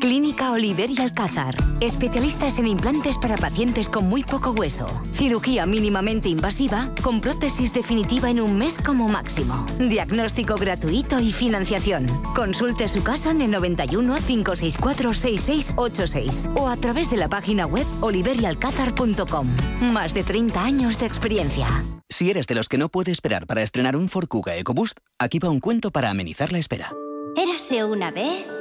Clínica Oliver y Alcázar. Especialistas en implantes para pacientes con muy poco hueso. Cirugía mínimamente invasiva con prótesis definitiva en un mes como máximo. Diagnóstico gratuito y financiación. Consulte su caso en el 91 564 6686 o a través de la página web oliverialcázar.com. Más de 30 años de experiencia. Si eres de los que no puede esperar para estrenar un Ford Kuga EcoBoost, aquí va un cuento para amenizar la espera. Érase una vez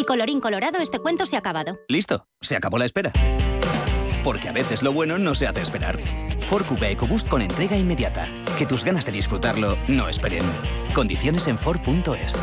y colorín colorado, este cuento se ha acabado. Listo, se acabó la espera. Porque a veces lo bueno no se hace esperar. Ford Kuga EcoBoost con entrega inmediata. Que tus ganas de disfrutarlo no esperen. Condiciones en Ford.es.